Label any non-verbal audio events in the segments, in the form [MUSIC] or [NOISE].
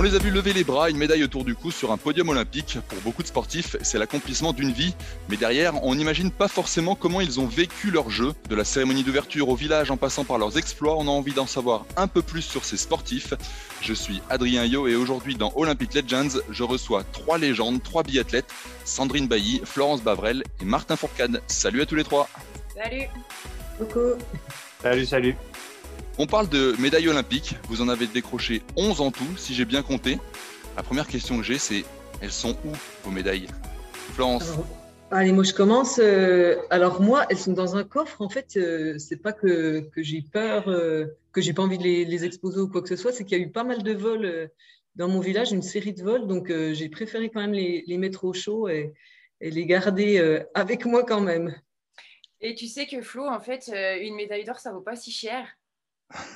On les a vus lever les bras, une médaille autour du cou sur un podium olympique. Pour beaucoup de sportifs, c'est l'accomplissement d'une vie. Mais derrière, on n'imagine pas forcément comment ils ont vécu leur jeu. De la cérémonie d'ouverture au village en passant par leurs exploits, on a envie d'en savoir un peu plus sur ces sportifs. Je suis Adrien Yo et aujourd'hui dans Olympic Legends, je reçois trois légendes, trois biathlètes, Sandrine Bailly, Florence Bavrel et Martin Fourcade. Salut à tous les trois. Salut. Coucou. Salut, salut. On parle de médailles olympiques. Vous en avez décroché 11 en tout, si j'ai bien compté. La première question que j'ai, c'est elles sont où vos médailles? Florence Allez, moi je commence. Euh, alors moi, elles sont dans un coffre. En fait, euh, c'est pas que, que j'ai peur, euh, que j'ai pas envie de les, exposer ou quoi que ce soit. C'est qu'il y a eu pas mal de vols dans mon village, une série de vols. Donc j'ai préféré quand même les, les, mettre au chaud et, et les garder avec moi quand même. Et tu sais que Flo, en fait, une médaille d'or, ça vaut pas si cher.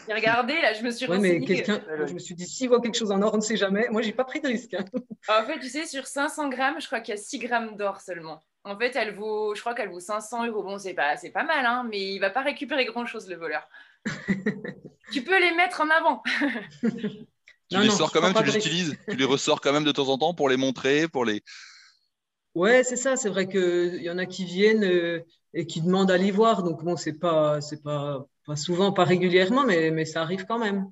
J'ai regardé, là, je me suis ouais, mais quelqu'un, je me suis dit, s'il voit quelque chose en or, on ne sait jamais. Moi, j'ai pas pris de risque. Hein. En fait, tu sais, sur 500 grammes, je crois qu'il y a 6 grammes d'or seulement. En fait, elle vaut, je crois qu'elle vaut 500 euros. Bon, c'est pas, c'est pas mal, hein, mais il va pas récupérer grand-chose, le voleur. [LAUGHS] tu peux les mettre en avant. [LAUGHS] tu les sors quand même, tu les utilises, tu les ressors quand même de temps en temps pour les montrer, pour les. Ouais, c'est ça. C'est vrai qu'il y en a qui viennent euh, et qui demandent à les voir. Donc bon, c'est pas, c'est pas pas souvent, pas régulièrement, mais, mais ça arrive quand même.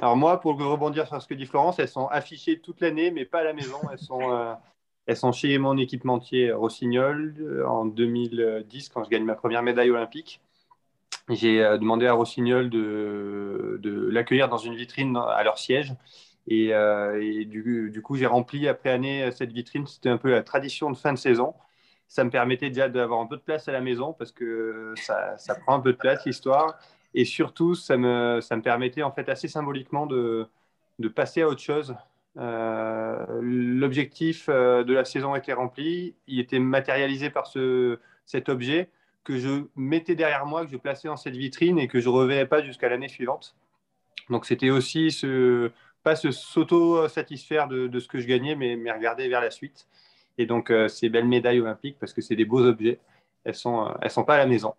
Alors moi, pour rebondir sur ce que dit Florence, elles sont affichées toute l'année, mais pas à la maison. Elles sont, [LAUGHS] euh, elles sont chez mon équipementier Rossignol euh, en 2010, quand je gagne ma première médaille olympique. J'ai euh, demandé à Rossignol de, de l'accueillir dans une vitrine à leur siège. Et, et du, du, coup, j'ai rempli après année cette vitrine. C'était un peu la tradition de fin de saison ça me permettait déjà d'avoir un peu de place à la maison parce que ça, prend un peu de place l'histoire. Et surtout, ça me, ça me permettait en fait assez symboliquement de, de passer à autre chose. Euh, L'objectif euh, de la saison était rempli, il était matérialisé par ce, cet objet que je mettais derrière moi, que je plaçais dans cette vitrine et que je ne reverrais pas jusqu'à l'année suivante. Donc c'était aussi ce, pas se s'auto-satisfaire de, ce que je gagnais, mais regarder vers la suite. Et donc, euh, ces belles médailles olympiques, parce que c'est des beaux objets, elles sont, euh, elles sont pas à la maison.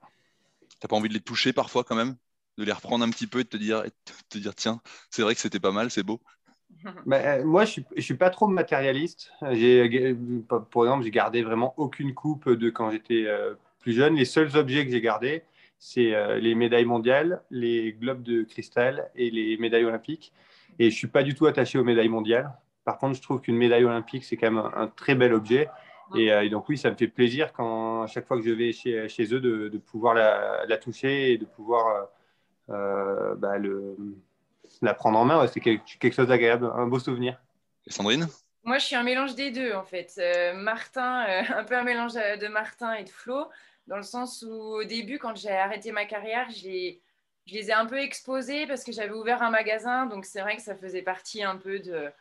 T'as pas envie de les toucher parfois quand même? De les reprendre un petit peu et de te dire, te dire tiens, c'est vrai que c'était pas mal, c'est beau [LAUGHS] bah, moi, je ne suis, pas trop matérialiste. J'ai, par exemple, j'ai gardé vraiment aucune coupe de quand j'étais plus jeune. Les seuls objets que j'ai gardés, c'est les médailles mondiales, les globes de cristal et les médailles olympiques. Et je ne suis pas du tout attaché aux médailles mondiales. Par contre, je trouve qu'une médaille olympique, c'est quand même un, très bel objet. Euh, et, donc oui, ça me fait plaisir quand à chaque fois que je vais chez, chez eux de, pouvoir la, toucher et de pouvoir euh, euh, bah, le, la prendre en main. c'est quelque, chose d'agréable, un beau souvenir. Et Sandrine? Moi, je suis un mélange des deux en fait. Martin, [LAUGHS] un peu un mélange de Martin et de Flo, dans le sens où au début, quand j'ai arrêté ma carrière, je les ai un peu exposés parce que j'avais ouvert un magasin. Donc c'est vrai que ça faisait partie un peu de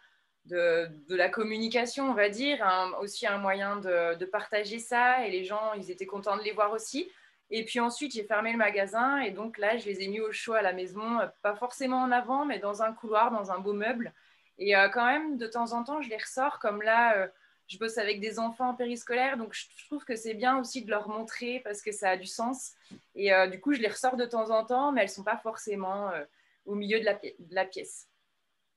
de, la communication, on va dire, aussi un moyen de, partager ça. Et les gens, ils étaient contents de les voir aussi. Et puis ensuite, j'ai fermé le magasin et donc là, je les ai mis au chaud à la maison, pas forcément en avant, mais dans un couloir, dans un beau meuble. Et euh, quand même, de temps en temps, je les ressors comme là. Euh, je bosse avec des enfants en périscolaire, donc je trouve que c'est bien aussi de leur montrer parce que ça a du sens. Et euh, du coup, je les ressors de temps en temps, mais elles ne sont pas forcément au milieu de la, de la pièce.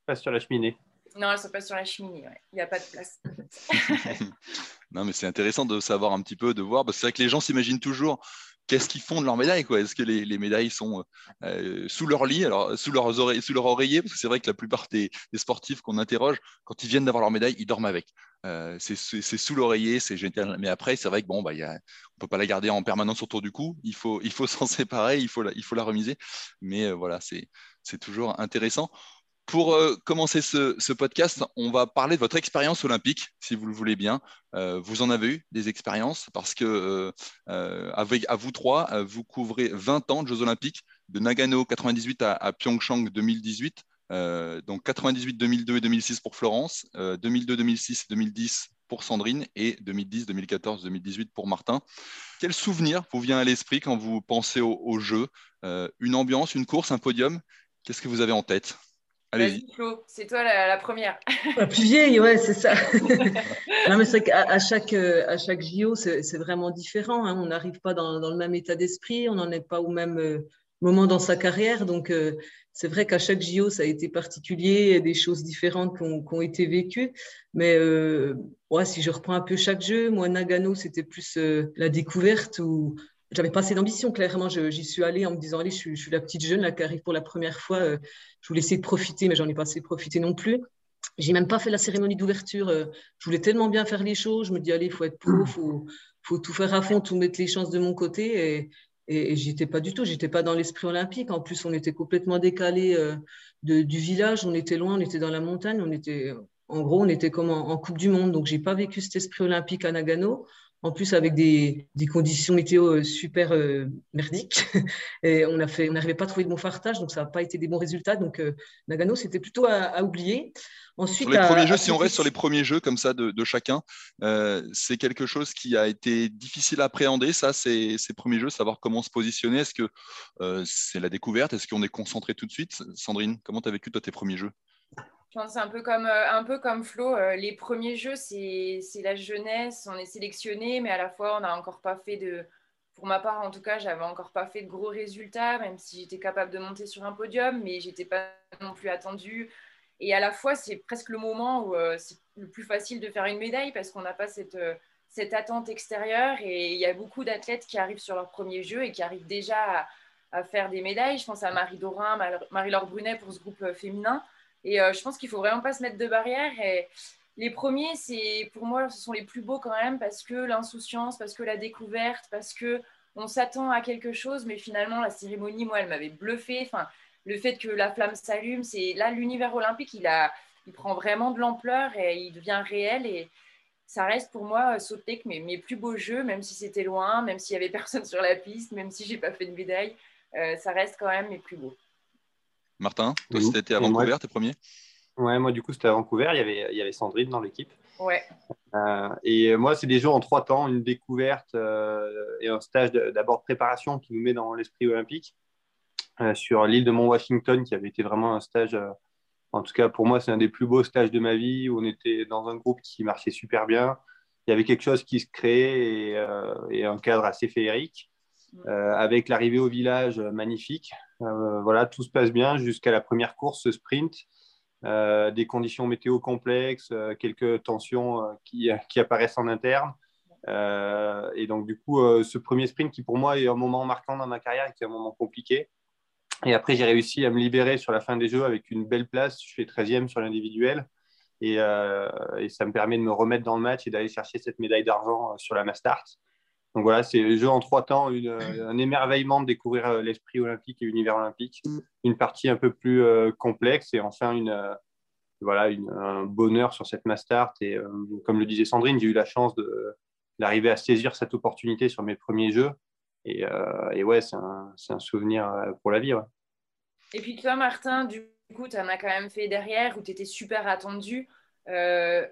Pas sur la cheminée. Non, elles sont pas sur la cheminée. Il n'y a pas de place. [LAUGHS] non, mais c'est intéressant de savoir un petit peu, de voir. C'est vrai que les gens s'imaginent toujours qu'est-ce qu'ils font de leurs médailles Est-ce que les, médailles sont euh, sous leur lit, sous, leur oreiller? Parce que c'est vrai que la plupart des, sportifs qu'on interroge, quand ils viennent d'avoir leur médaille, ils dorment avec. Euh, c'est sous l'oreiller, c'est génial. Mais après, c'est vrai que bon, bah, peut pas la garder en permanence autour du cou. Il faut, [LAUGHS] s'en séparer, il faut la, il faut la remiser. Mais euh, voilà, c'est toujours intéressant. Pour euh, commencer ce, podcast, on va parler de votre expérience olympique, si vous le voulez bien. Euh, vous en avez eu des expériences parce que euh, avec, à vous trois, vous couvrez 20 ans de Jeux olympiques, de Nagano 98 à, à Pyeongchang 2018, donc 98, 2002 et 2006 pour Florence, 2002, 2006 et 2010 pour Sandrine et 2010, 2014, 2018 pour Martin. Quel souvenir vous vient à l'esprit quand vous pensez aux Jeux Une ambiance, une course, un podium? Qu'est-ce que vous avez en tête? Allez-y. c'est toi la, première. La plus vieille, ouais, c'est ça. [LAUGHS] non, mais c'est qu'à à chaque, euh, à chaque JO, c'est vraiment différent. Hein. On n'arrive pas dans, dans, le même état d'esprit, on n'en est pas au même, euh, moment dans sa carrière. Donc, c'est vrai qu'à chaque JO, ça a été particulier, des choses différentes qui ont, été vécues. Mais ouais, si je reprends un peu chaque jeu, moi, Nagano, c'était plus la découverte où j'avais pas assez d'ambition, clairement. J'y suis allée en me disant, allez, je, suis la petite jeune là, qui arrive pour la première fois. je voulais essayer de profiter, mais j'en ai pas assez profité non plus. J'ai même pas fait la cérémonie d'ouverture. Je voulais tellement bien faire les choses. Je me dis, allez, il faut être pro, il faut, tout faire à fond, tout mettre les chances de mon côté. Et, et, j'y j'étais pas du tout, j'étais pas dans l'esprit olympique. En plus, on était complètement décalé euh, du village, on était loin, on était dans la montagne, on était, en gros, on était comme en, Coupe du Monde. Donc, j'ai pas vécu cet esprit olympique à Nagano. En plus, avec des, des conditions météo euh, super euh, merdiques. [LAUGHS] Et on n'arrivait pas à trouver de bon fartage, donc ça n'a pas été des bons résultats. Donc, Nagano, c'était plutôt à oublier. Ensuite, sur les premiers jeux, si on reste sur les premiers jeux comme ça de, chacun, euh, c'est quelque chose qui a été difficile à appréhender, ça, ces, ces premiers jeux, savoir comment se positionner. Est-ce que euh, c'est la découverte? Est-ce qu'on est concentré tout de suite? Sandrine, comment tu as vécu toi tes premiers jeux? Je pense un peu comme, euh, un peu comme Flo. les premiers jeux, c'est la jeunesse, on est sélectionné, mais à la fois, on n'a encore pas fait de. Pour ma part, en tout cas, j'avais encore pas fait de gros résultats, même si j'étais capable de monter sur un podium, mais j'étais pas non plus attendue. Et à la fois, c'est presque le moment où euh, c'est le plus facile de faire une médaille parce qu'on n'a pas cette, euh, cette attente extérieure. Et il y a beaucoup d'athlètes qui arrivent sur leur premier jeu et qui arrivent déjà à, faire des médailles. Je pense à Marie Dorin, Marie-Laure Brunet pour ce groupe euh, féminin. Et je pense qu'il faut vraiment pas se mettre de barrière. Les premiers, c'est pour moi, ce sont les plus beaux quand même parce que l'insouciance, parce que la découverte, parce que on s'attend à quelque chose, mais finalement la cérémonie, moi, elle m'avait bluffé. Enfin, le fait que la flamme s'allume, c'est là l'univers olympique, il, a, il prend vraiment de l'ampleur et il devient réel. Et ça reste pour moi sauter mes, mes plus beaux jeux, même si c'était loin, même s'il y avait [LAUGHS] personne sur la piste, même si j'ai pas fait de médaille, euh, ça reste quand même mes plus beaux. Martin, toi, c'était à Vancouver, tes premiers? Ouais, moi, du coup, c'était à Vancouver. Il y avait, il y avait Sandrine dans l'équipe. Ouais. Euh, et moi, c'est des jeux en trois temps une découverte euh, et un stage d'abord de préparation qui nous met dans l'esprit olympique. Euh, sur l'île de Mont-Washington, qui avait été vraiment un stage, euh, en tout cas pour moi, c'est un des plus beaux stages de ma vie, où on était dans un groupe qui marchait super bien. Il y avait quelque chose qui se créait et, euh, un cadre assez féerique, avec l'arrivée au village magnifique. Voilà, tout se passe bien jusqu'à la première course, ce sprint. des conditions météo complexes, quelques tensions qui, [LAUGHS] qui, apparaissent en interne. et donc, du coup, ce premier sprint qui pour moi est un moment marquant dans ma carrière et qui est un moment compliqué, et après, j'ai réussi à me libérer sur la fin des Jeux avec une belle place. Je fais 13e sur l'individuel. Euh, et, ça me permet de me remettre dans le match et d'aller chercher cette médaille d'argent euh, sur la Mastart. Donc voilà, c'est le jeu en trois temps, un émerveillement de découvrir euh, l'esprit olympique et l'univers olympique, une partie un peu plus complexe et enfin une, voilà, un bonheur sur cette Mastart. Et comme le disait Sandrine, j'ai eu la chance d'arriver à saisir cette opportunité sur mes premiers jeux euh, et, ouais, c'est un, un, souvenir euh, pour la vie. Et puis toi, Martin, du coup, tu en as quand même fait derrière où tu étais super attendu. Euh,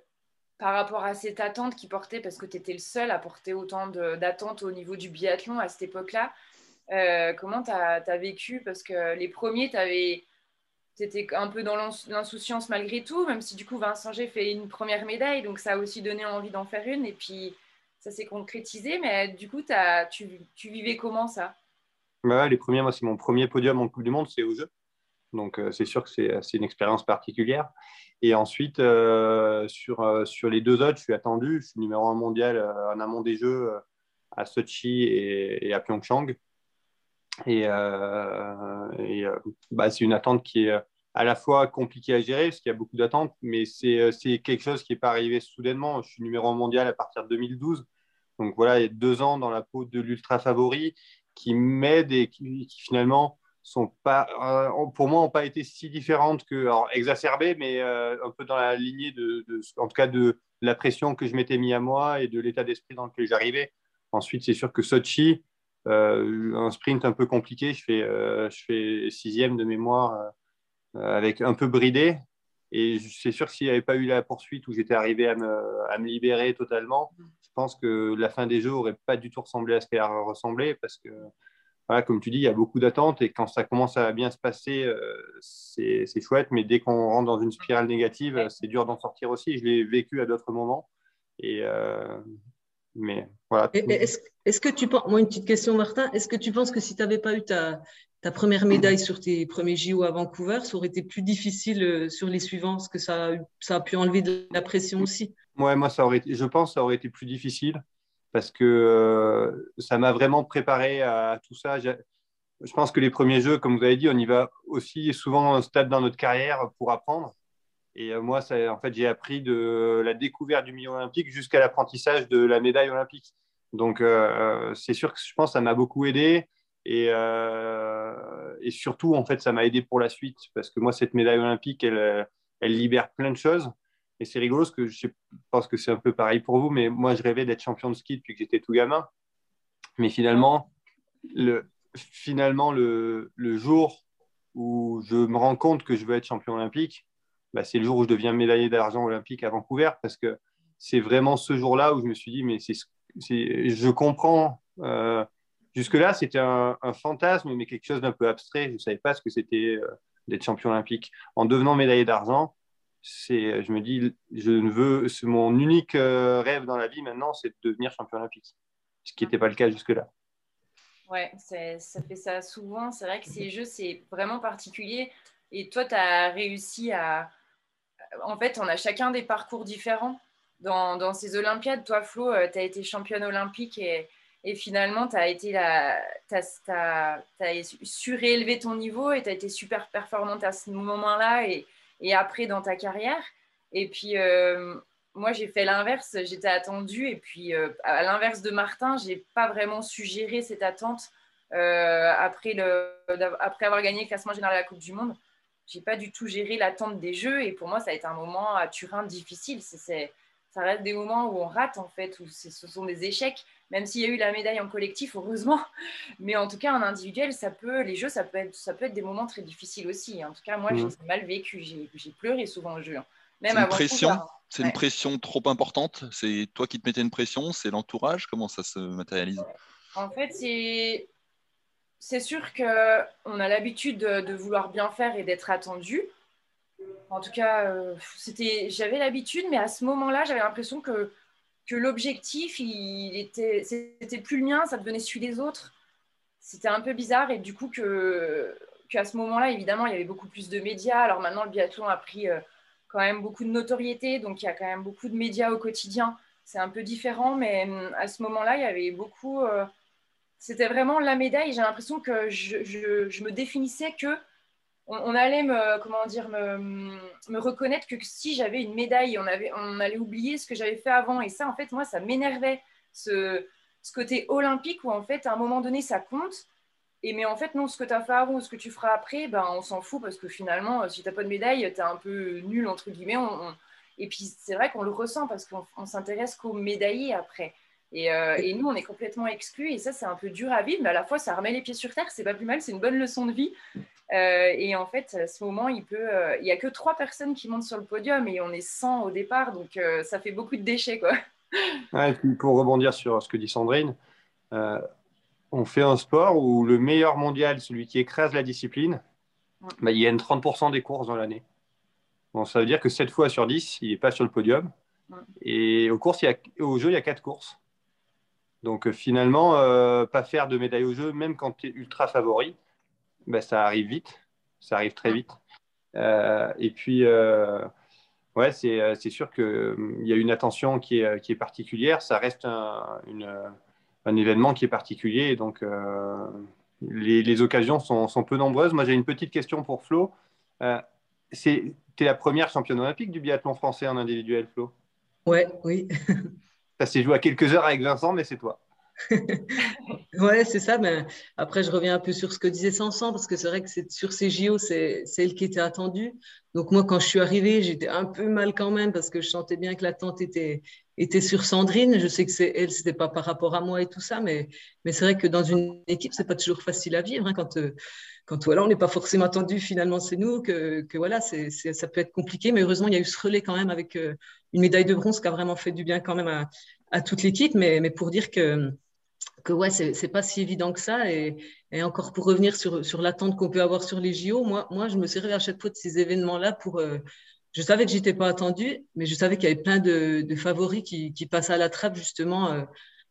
par rapport à cette attente qui portait, parce que tu étais le seul à porter autant d'attentes au niveau du biathlon à cette époque-là, comment tu as, vécu? Parce que les premiers, tu étais un peu dans l'insouciance malgré tout, même si du coup Vincent G fait une première médaille, donc ça a aussi donné envie d'en faire une. Et puis ça s'est concrétisé, mais du coup, tu, vivais comment ça? Bah Les premiers, moi, c'est mon premier podium en Coupe du Monde, c'est aux Jeux. Donc, euh, c'est sûr que c'est une expérience particulière. Et ensuite, euh, sur, euh, sur les deux autres, je suis attendu. Je suis numéro un mondial en amont des Jeux à Sochi et, à Pyeongchang. Et, bah, c'est une attente qui est à la fois compliquée à gérer parce qu'il y a beaucoup d'attentes, mais c'est quelque chose qui n'est pas arrivé soudainement. Je suis numéro un mondial à partir de 2012. Donc voilà, il y a deux ans dans la peau de l'ultra favori qui m'aident et qui, finalement sont pas, euh, pour moi, n'ont pas été si différentes que, alors exacerbées, mais euh, un peu dans la lignée de, en tout cas, de la pression que je m'étais mis à moi et de l'état d'esprit dans lequel j'arrivais. Ensuite, c'est sûr que Sochi, euh, un sprint un peu compliqué, je fais, je fais sixième de mémoire avec un peu bridé. Et c'est sûr que s'il n'y avait pas eu la poursuite où j'étais arrivé à me, à me libérer totalement, pense que la fin des jeux n'aurait pas du tout ressemblé à ce qu'elle a ressemblé parce que, voilà, comme tu dis, il y a beaucoup d'attentes et quand ça commence à bien se passer, euh, c'est chouette, mais dès qu'on rentre dans une spirale négative, c'est dur d'en sortir aussi. Je l'ai vécu à d'autres moments. Et, euh, mais voilà. Est-ce que tu penses, moi une petite question Martin, est-ce que tu penses que si tu n'avais pas eu ta, ta première médaille sur tes premiers JO à Vancouver, ça aurait été plus difficile sur les suivants, parce que ça, ça a pu enlever de la pression aussi? Ouais, moi, ça aurait été, je pense que ça aurait été plus difficile parce que ça m'a vraiment préparé à tout ça. Je pense que les premiers jeux, comme vous avez dit, on y va aussi souvent un stade dans notre carrière pour apprendre. Et euh, moi, en fait, j'ai appris de la découverte du milieu olympique jusqu'à l'apprentissage de la médaille olympique. Donc, euh, c'est sûr que je pense que ça m'a beaucoup aidé. Et, euh, surtout, en fait, ça m'a aidé pour la suite parce que moi, cette médaille olympique, elle libère plein de choses. Et c'est rigolo parce que je pense que c'est un peu pareil pour vous, mais moi, je rêvais d'être champion de ski depuis que j'étais tout gamin. Mais finalement, le, finalement, le, jour où je me rends compte que je veux être champion olympique, bah, c'est le jour où je deviens médaillé d'argent olympique à Vancouver parce que c'est vraiment ce jour-là où je me suis dit, mais je comprends. Euh, jusque-là, c'était un, fantasme, mais quelque chose d'un peu abstrait. Je ne savais pas ce que c'était euh, d'être champion olympique. En devenant médaillé d'argent, c'est, je me dis, je ne veux, c'est mon unique euh, rêve dans la vie maintenant, c'est de devenir champion olympique, ce qui n'était pas le cas jusque-là. Ouais, ça fait ça souvent. C'est vrai que ces jeux, c'est vraiment particulier. Et toi, tu as réussi à, en fait, on a chacun des parcours différents dans, ces Olympiades. Toi, Flo, euh, tu as été championne olympique et, finalement, tu as, été as, surélevé ton niveau et tu as été super performante à ce moment-là et, après dans ta carrière. Et puis, euh, moi, j'ai fait l'inverse. J'étais attendue. Et puis, euh, à l'inverse de Martin, je n'ai pas vraiment su gérer cette attente après, le, après avoir gagné le classement général de la Coupe du Monde j'ai pas du tout géré l'attente des jeux et pour moi ça a été un moment à Turin difficile. C'est, ça reste des moments où on rate en fait, où ce sont des échecs, même s'il y a eu la médaille en collectif, heureusement. Mais en tout cas en individuel, ça peut, les jeux, ça peut être, ça peut être des moments très difficiles aussi. En tout cas moi, j'ai mmh. mal vécu, j'ai, pleuré souvent au jeu. Hein. Même c'est une pression. C'est une pression trop importante. C'est toi qui te mettais une pression. C'est l'entourage. Comment ça se matérialise? En fait, c'est c'est sûr qu'on a l'habitude de, vouloir bien faire et d'être attendu. En tout cas, euh, j'avais l'habitude, mais à ce moment-là, j'avais l'impression que, l'objectif, il était, plus le mien, ça devenait celui des autres. C'était un peu bizarre et du coup que, qu'à ce moment-là, évidemment, il y avait beaucoup plus de médias. Alors maintenant, le biathlon a pris euh, quand même beaucoup de notoriété, donc il y a quand même beaucoup de médias au quotidien. C'est un peu différent, mais hum, à ce moment-là, il y avait beaucoup. Euh, c'était vraiment la médaille. J'ai l'impression que je, me définissais que on, allait me, comment dire, me, reconnaître que si j'avais une médaille, on, avait, on allait oublier ce que j'avais fait avant. Et ça, en fait, moi, ça m'énervait, ce, côté olympique où, en fait, à un moment donné, ça compte. Et mais en fait, non, ce que tu as fait avant ou ce que tu feras après, ben, on s'en fout parce que finalement, si tu n'as pas de médaille, tu es un peu nul, entre guillemets. Et puis, c'est vrai qu'on le ressent parce qu'on s'intéresse qu'aux médaillés après. Euh, et, nous, on est complètement exclus. Et ça, c'est un peu dur à vivre, mais à la fois, ça remet les pieds sur terre. C'est pas plus mal. C'est une bonne leçon de vie. Euh, et en fait, à ce moment, il peut, euh, il y a que trois personnes qui montent sur le podium et on est 100 au départ, donc ça fait beaucoup de déchets, quoi. [LAUGHS] pour rebondir sur ce que dit Sandrine, on fait un sport où le meilleur mondial, celui qui écrase la discipline, bah, il y a 30% des courses dans l'année. Bon, ça veut dire que 7 fois sur 10, il n'est pas sur le podium. Et aux courses, il y a, au jeu, il y a 4 courses. Donc euh, finalement, euh, pas faire de médaille au jeu, même quand tu es ultra favori, ben, ça arrive vite, ça arrive très vite. Euh, et puis, ouais, c'est sûr qu'il y a une attention qui est, qui est particulière, ça reste un, un, événement qui est particulier, donc les, les, occasions sont, sont, peu nombreuses. Moi, j'ai une petite question pour Flo. tu es la première championne olympique du biathlon français en individuel, Flo? Ouais, oui. [LAUGHS] Ça s'est joué à quelques heures avec Vincent, mais c'est toi. [LAUGHS] ouais, c'est ça. Mais après, je reviens un peu sur ce que disait Sanson, parce que c'est vrai que sur ces JO, c'est elle qui était attendue. Donc moi, quand je suis arrivée, j'étais un peu mal quand même, parce que je sentais bien que l'attente était, était sur Sandrine. Je sais que c'est elle, c'était pas par rapport à moi et tout ça, mais, mais c'est vrai que dans une équipe, c'est pas toujours facile à vivre hein, quand. Euh, quand voilà, on n'est pas forcément attendu, finalement c'est nous, que, voilà, ça peut être compliqué, mais heureusement il y a eu ce relais quand même avec euh, une médaille de bronze qui a vraiment fait du bien quand même à, toute l'équipe, mais, pour dire que, que ouais, pas si évident que ça. Et, encore pour revenir sur, l'attente qu'on peut avoir sur les JO, moi, moi je me servais à chaque fois de ces événements-là pour. Euh, je savais que j'étais pas attendue, mais je savais qu'il y avait plein de, favoris qui, qui, passaient à la trappe justement euh,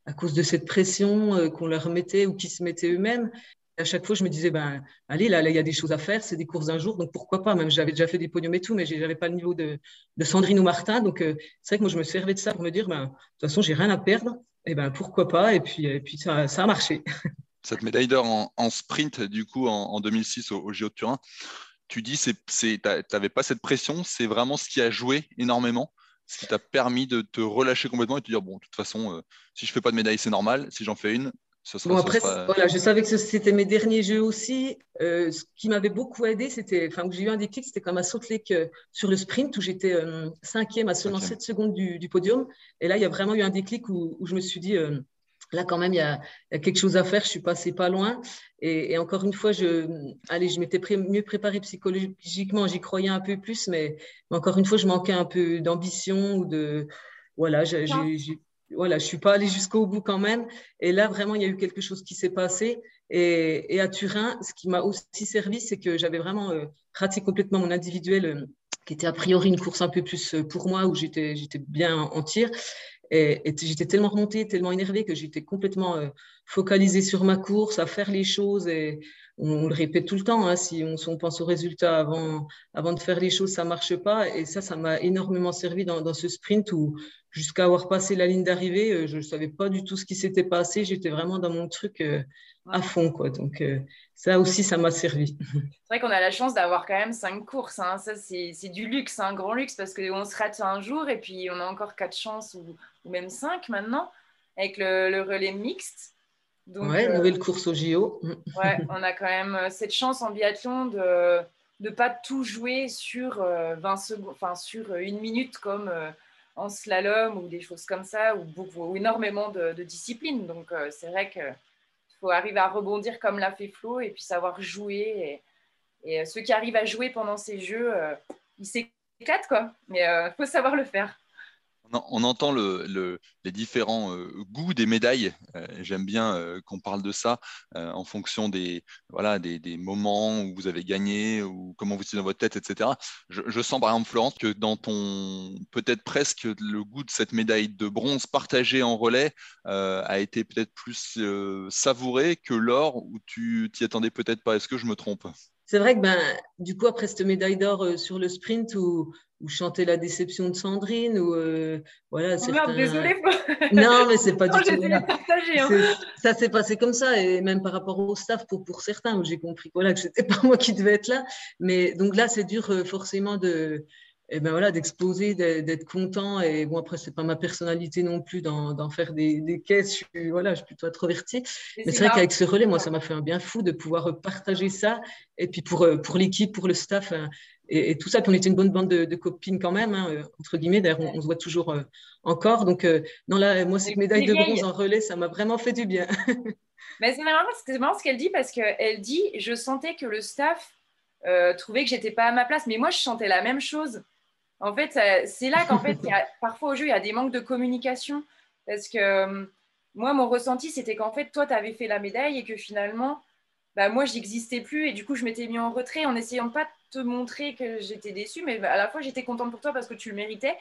à cause de cette pression qu'on leur mettait ou qui se mettaient eux-mêmes. À chaque fois, je me disais, ben, allez, là, il y a des choses à faire, c'est des courses d'un jour, donc pourquoi pas Même j'avais déjà fait des podiums et tout, mais je n'avais pas le niveau de, Sandrine ou Martin. Donc, euh, c'est vrai que moi, je me servais de ça pour me dire, ben, de toute façon, j'ai rien à perdre, et ben pourquoi pas Et puis, ça, a marché. [LAUGHS] Cette médaille d'or en, sprint, du coup, en, 2006 au, au de Turin, tu dis, tu n'avais pas cette pression, c'est vraiment ce qui a joué énormément ce qui t'a permis de te relâcher complètement et de te dire bon, de toute façon, euh, si je fais pas de médaille, c'est normal. Si j'en fais une, ce sera. Bon, après, voilà, je savais que c'était mes derniers jeux aussi. Euh, ce qui m'avait beaucoup aidé, c'était, enfin, où j'ai eu un déclic, c'était comme à Salt Lake euh, sur le sprint où j'étais cinquième à seulement 7 secondes du, podium. Et là, il y a vraiment eu un déclic où, où je me suis dit Là, quand même, il y, a, quelque chose à faire. Je suis passée pas loin. Et, encore une fois, je, allez, je m'étais mieux préparée psychologiquement. J'y croyais un peu plus, mais, encore une fois, je manquais un peu d'ambition ou de. Voilà, je voilà, je suis pas allée jusqu'au bout quand même. Et là, vraiment, il y a eu quelque chose qui s'est passé. Et, à Turin, ce qui m'a aussi servi, c'est que j'avais vraiment euh, raté complètement mon individuel, euh, qui était a priori une course un peu plus euh, pour moi, où j'étais bien en tir. Et, j'étais tellement remontée, tellement énervée que j'étais complètement focalisée sur ma course, à faire les choses. Et on, le répète tout le temps, hein, si, on, pense au résultat avant, avant de faire les choses, ça ne marche pas. Et ça, ça m'a énormément servi dans, ce sprint où, jusqu'à avoir passé la ligne d'arrivée, euh, je ne savais pas du tout ce qui s'était passé. J'étais vraiment dans mon truc euh, à fond. Quoi. Donc, ça aussi, ça m'a servi. [LAUGHS] C'est vrai qu'on a la chance d'avoir quand même cinq courses. Hein. Ça, c'est du luxe, un grand luxe, parce qu'on se rate un jour et puis on a encore quatre chances ou, même cinq maintenant avec le, relais mixte. Donc, ouais, euh, nouvelle course au JO. [LAUGHS] ouais, on a quand même euh, cette chance en biathlon de ne pas tout jouer sur 20 euh, secondes, enfin sur une minute comme en slalom ou des choses comme ça, ou, beaucoup, énormément de, de disciplines. Donc c'est vrai que faut arriver à rebondir comme l'a fait Flo et puis savoir jouer. Et, ceux qui arrivent à jouer pendant ces jeux, ils s'éclatent, quoi. Mais il euh, faut savoir le faire on entend les différents euh, goûts des médailles. Euh, j'aime bien euh, qu'on parle de ça en fonction des, moments où vous avez gagné ou comment vous êtes dans votre tête, etc. Je, sens par exemple, Florence, que dans ton peut-être presque le goût de cette médaille de bronze partagée en relais a été peut-être plus savouré que l'or où tu t'y attendais peut-être pas? Est-ce que je me trompe? C'est vrai que ben, du coup, après cette médaille d'or sur le sprint, où, ou chanter la déception de Sandrine ou euh, voilà oh merde, [LAUGHS] non mais c'est pas [LAUGHS] du tout hein. ça s'est passé comme ça et même par rapport au staff pour, pour certains où j'ai compris voilà que c'était [LAUGHS] pas moi qui devais être là. Mais donc là c'est dur euh, forcément de et ben voilà d'exposer d'être content et bon après c'est pas ma personnalité non plus d'en faire des, des, caisses je suis voilà je suis plutôt introvertie mais c'est vrai qu'avec ce relais moi ça m'a fait un bien fou de pouvoir partager ça et puis pour euh, pour l'équipe pour le staff et, tout ça. Puis on était une bonne bande de, copines quand même, hein, euh, entre guillemets. D'ailleurs, on, se voit toujours euh, encore. Donc, non, là, moi, cette médaille de bronze en relais, ça m'a vraiment fait du bien. [LAUGHS] Mais c'est marrant, ce qu'elle dit parce qu'elle dit je sentais que le staff trouvait que j'étais pas à ma place. Mais moi, je sentais la même chose. En fait, c'est là qu'en fait, [LAUGHS] parfois au jeu, il y a des manques de communication. Parce que moi, mon ressenti, c'était qu'en fait, toi, tu avais fait la médaille et que finalement, bah, moi, j'existais plus et du coup, je m'étais mis en retrait en essayant de pas te montrer que j'étais déçue, mais à la fois, j'étais contente pour toi parce que tu le méritais.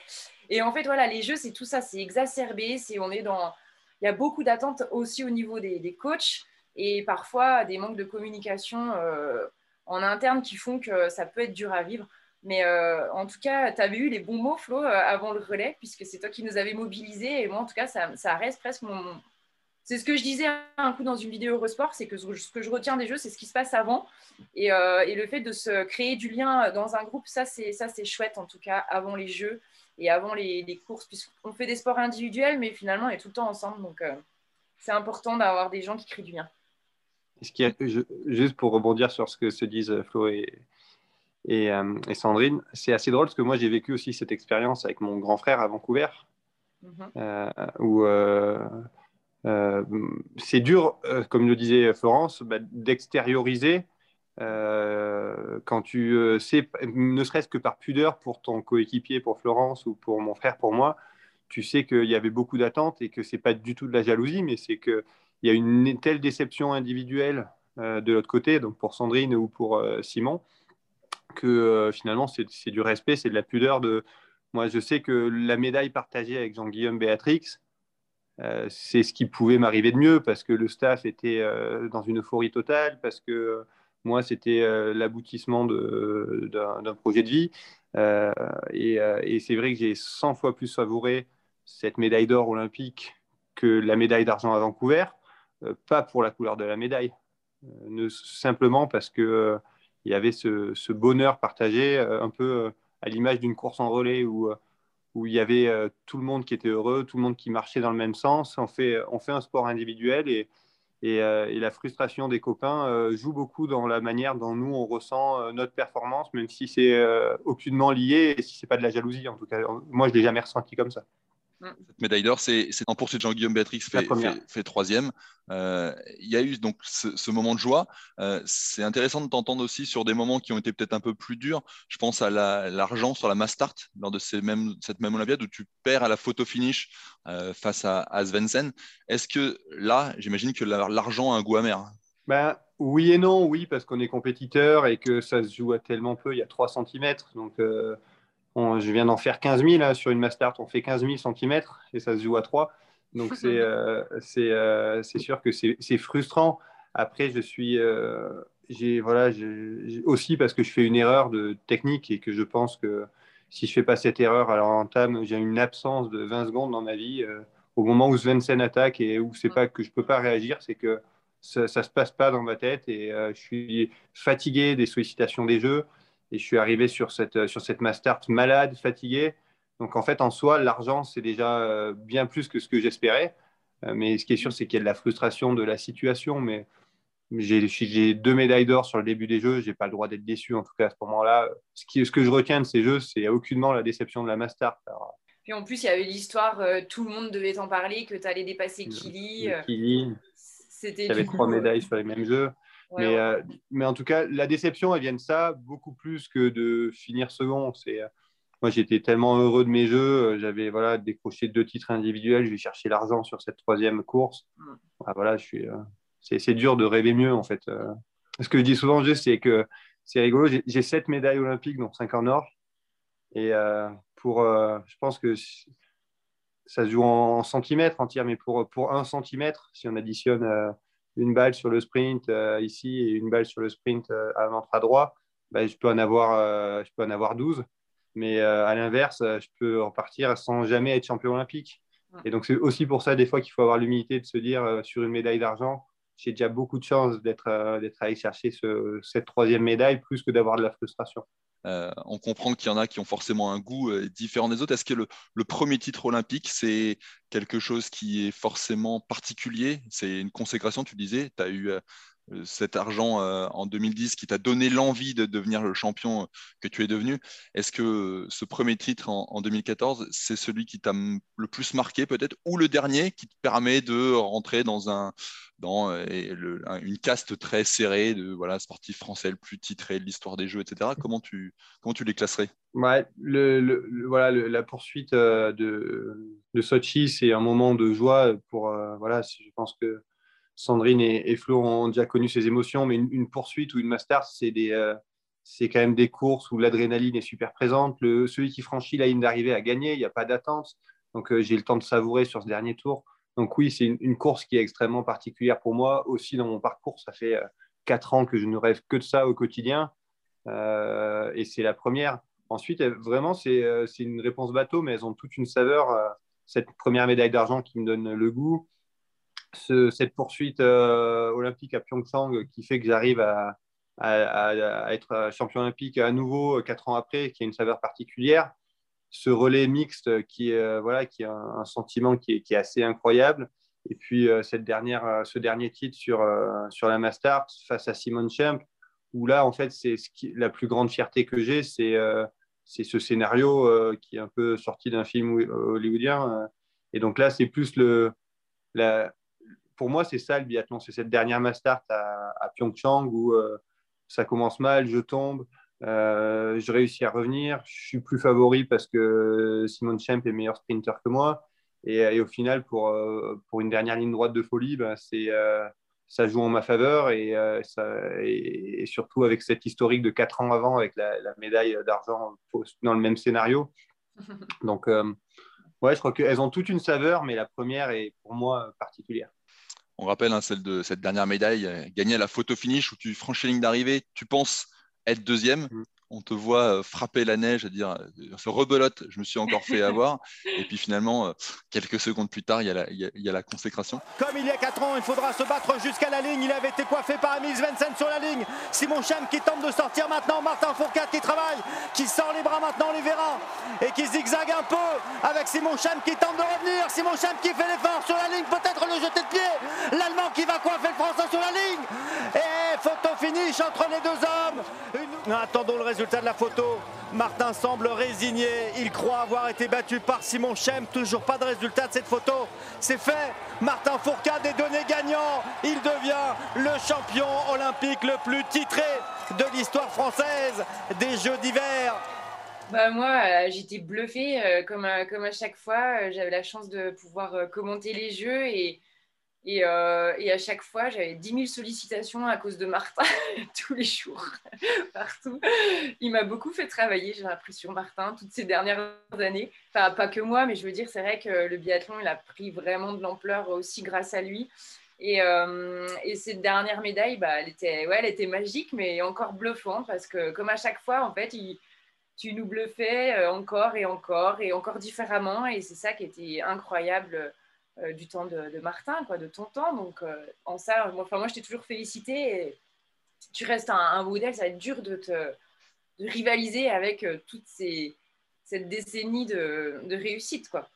Et en fait, voilà, les jeux, c'est tout ça, c'est exacerbé, c'est on est dans, il y a beaucoup d'attentes aussi au niveau des, des, coachs et parfois des manques de communication euh, en interne qui font que ça peut être dur à vivre. Mais euh, en tout cas, tu avais eu les bons mots, Flo, euh, avant le relais, puisque c'est toi qui nous avais mobilisés. Et moi, en tout cas, ça, reste presque mon, c'est ce que je disais un coup dans une vidéo Eurosport, c'est que ce que je retiens des jeux, c'est ce qui se passe avant. Euh, et, le fait de se créer du lien dans un groupe, ça c'est, chouette en tout cas, avant les jeux et avant les, courses, puisqu'on fait des sports individuels, mais finalement on est tout le temps ensemble. Donc euh, c'est important d'avoir des gens qui créent du lien. Juste pour rebondir sur ce que se disent Flo et, et, euh, Sandrine, c'est assez drôle parce que moi j'ai vécu aussi cette expérience avec mon grand frère à Vancouver, mm-hmm. où euh, c'est dur, euh, comme le disait Florence, bah, d'extérioriser euh, quand tu sais, ne serait-ce que par pudeur pour ton coéquipier, pour Florence ou pour mon frère, pour moi, tu sais qu'il y avait beaucoup d'attentes et que c'est pas du tout de la jalousie, mais c'est qu'il y a une telle déception individuelle de l'autre côté, donc pour Sandrine ou pour Simon, que finalement c'est du respect, c'est de la pudeur. De... Moi, je sais que la médaille partagée avec Jean-Guillaume Béatrix, c'est ce qui pouvait m'arriver de mieux parce que le staff était dans une euphorie totale, parce que moi, c'était l'aboutissement d'un projet de vie. et, c'est vrai que j'ai 100 fois plus savouré cette médaille d'or olympique que la médaille d'argent à Vancouver, pas pour la couleur de la médaille, simplement parce que il y avait ce, bonheur partagé, euh, un peu euh, à l'image d'une course en relais où, euh, où il y avait tout le monde qui était heureux, tout le monde qui marchait dans le même sens. On fait, on fait un sport individuel et, et, la frustration des copains joue beaucoup dans la manière dont nous, on ressent notre performance, même si c'est aucunement lié et si ce n'est pas de la jalousie. En tout cas, moi, je ne l'ai jamais ressenti comme ça. Cette médaille d'or, c'est en poursuite Jean-Guillaume Béatrix fait, fait, troisième. Euh, il y a eu donc ce, moment de joie. Euh, c'est intéressant de t'entendre aussi sur des moments qui ont été peut-être un peu plus durs. Je pense à l'argent sur la Mastart lors de ces mêmes, cette même Olympiade où tu perds à la photo finish euh, face à, à Svensson. Est-ce que là, j'imagine que l'argent a un goût amer ben, Oui et non, oui, parce qu'on est compétiteur et que ça se joue à tellement peu. Il y a 3 cm. Donc je viens d'en faire 15 000 sur une Mastart. On fait 15 000 cm et ça se joue à 3. Donc, [LAUGHS] c'est euh, euh, sûr que c'est frustrant. Après, je suis. Euh, voilà, aussi parce que je fais une erreur de technique et que je pense que si je fais pas cette erreur alors en entame, j'ai une absence de 20 secondes dans ma vie. au moment où Svensson attaque et où c'est pas que je peux pas réagir, c'est que ça, ça se passe pas dans ma tête et je suis fatigué des sollicitations des jeux. Et je suis arrivé sur cette, sur cette Mastart malade, fatigué. Donc en fait, en soi, l'argent, c'est déjà euh, bien plus que ce que j'espérais. Euh, mais ce qui est sûr, c'est qu'il y a de la frustration de la situation. Mais j'ai deux médailles d'or sur le début des Jeux. Je n'ai pas le droit d'être déçu, en tout cas à ce moment-là. Ce, ce que je retiens de ces Jeux, c'est aucunement la déception de la Mastart. Puis en plus, il y avait l'histoire, euh, tout le monde devait en parler, que tu allais dépasser Kili. Kili. C'était. avait trois médailles sur les mêmes Jeux mais, euh, mais en tout cas, la déception, elle vient de ça beaucoup plus que de finir second. C'est, euh, moi, j'étais tellement heureux de mes jeux. Euh, j'avais voilà, décroché deux titres individuels. Je vais chercher l'argent sur cette troisième course. Mm. Ah, voilà, je suis, c'est, c'est dur de rêver mieux, en fait. Ce que je dis souvent, c'est que c'est rigolo. J'ai, sept médailles olympiques, dont cinq en or. Et pour, je pense que ça se joue en, centimètres en tir, mais pour, pour un centimètre, si on additionne une balle sur le sprint euh, ici et une balle sur le sprint euh, à l'entre droit, bah, je, peux en avoir, euh, je peux en avoir 12. Mais à l'inverse, je peux repartir sans jamais être champion olympique. Et donc, c'est aussi pour ça, des fois, qu'il faut avoir l'humilité de se dire sur une médaille d'argent, j'ai déjà beaucoup de chance d'être d'être allé chercher ce, cette troisième médaille plus que d'avoir de la frustration. Euh, on comprend qu'il y en a qui ont forcément un goût euh, différent des autres. Est-ce que le, premier titre olympique, c'est quelque chose qui est forcément particulier? C'est une consécration, tu disais, euh, cet argent euh, en 2010 qui t'a donné l'envie de devenir le champion que tu es devenu. Est-ce que ce premier titre en, 2014, c'est celui qui t'a le plus marqué peut-être, ou le dernier qui te permet de rentrer dans, un, dans euh, une caste très serrée de voilà, sportif français le plus titré de l'histoire des Jeux, etc. Comment tu, comment tu les classerais? Voilà, la poursuite de, de Sochi, c'est un moment de joie pour, voilà, je pense que Sandrine et, Flo ont déjà connu ces émotions, mais une, poursuite ou une master, c'est euh, c'est quand même des courses où l'adrénaline est super présente. Le, celui qui franchit la ligne d'arrivée a gagné, il n'y a pas d'attente. Donc euh, j'ai le temps de savourer sur ce dernier tour. Donc oui, c'est une, course qui est extrêmement particulière pour moi. Aussi dans mon parcours, ça fait euh, quatre ans que je ne rêve que de ça au quotidien. et c'est la première. Ensuite, vraiment, c'est une réponse bateau, mais elles ont toute une saveur. cette première médaille d'argent qui me donne le goût cette poursuite euh, olympique à Pyeongchang qui fait que j'arrive à, être champion olympique à nouveau euh, quatre ans après, qui a une saveur particulière. Ce relais mixte qui est, euh, voilà, qui a un, sentiment qui est, assez incroyable. Et puis cette dernière, ce dernier titre sur, sur la Mastart face à Simon Champ, où là, en fait, c'est la plus grande fierté que j'ai, c'est c'est ce scénario qui est un peu sorti d'un film hollywoodien. Et donc là, c'est plus le, la, pour moi, c'est ça le biathlon. C'est cette dernière Mastart à, à Pyeongchang où euh, ça commence mal, je tombe, euh, je réussis à revenir. Je suis plus favori parce que Simon Champ est meilleur sprinter que moi. Et, au final, pour, euh, pour une dernière ligne droite de folie, ben, c'est, ça joue en ma faveur. Et, et, surtout avec cette historique de 4 ans avant, avec la, la médaille d'argent dans le même scénario. [LAUGHS] Donc, Ouais, je crois qu'elles ont toute une saveur, mais la première est pour moi particulière. On rappelle hein, celle de cette dernière médaille, gagnée à la photo finish où tu franchis la ligne d'arrivée, tu penses être deuxième. Mm on te voit frapper la neige, à dire, se rebelote, je me suis encore fait [LAUGHS] avoir. Et puis finalement, quelques secondes plus tard, il y, a la, consécration. Comme il y a 4 ans, il faudra se battre jusqu'à la ligne. Il avait été coiffé par Amis Vincent sur la ligne. Simon Cham qui tente de sortir maintenant. Martin Fourcade qui travaille, qui sort les bras maintenant, on les verra. Et qui zigzague un peu avec Simon Cham qui tente de revenir. Simon Cham qui fait l'effort sur la ligne, peut-être le jeter de pied. L'Allemand qui va coiffer le Français sur la ligne. Et photo finish entre les deux hommes. Attendons le résultat résultat de la photo. Martin semble résigné. Il croit avoir été battu par Simon Chem. Toujours pas de résultat de cette photo. C'est fait. Martin Fourcade est donné gagnant. Il devient le champion olympique le plus titré de l'histoire française des Jeux d'hiver. Bah moi, euh, j'étais bluffée, euh, comme, à, comme à chaque fois. Euh, j'avais la chance de pouvoir commenter les Jeux et, euh, et, à chaque fois, j'avais 10 000 sollicitations à cause de Martin, [LAUGHS] tous les jours, partout. Il m'a beaucoup fait travailler, j'ai sur Martin toutes ces dernières années. Enfin, pas que moi, mais je veux dire, c'est vrai que le biathlon, il a pris vraiment de l'ampleur aussi grâce à lui. Et, euh, cette dernière médaille, bah, elle, était, ouais, elle était magique, mais encore bluffante, parce que comme à chaque fois, en fait, tu nous bluffais euh, encore et encore et encore différemment. Et c'est ça qui était incroyable euh, du temps de, Martin, quoi, de ton temps. Donc, euh, en ça, moi, je t'ai toujours félicité. tu restes un, modèle, ça va être dur de te de rivaliser avec euh, toute ces, cette décennie de, de, réussite. Quoi.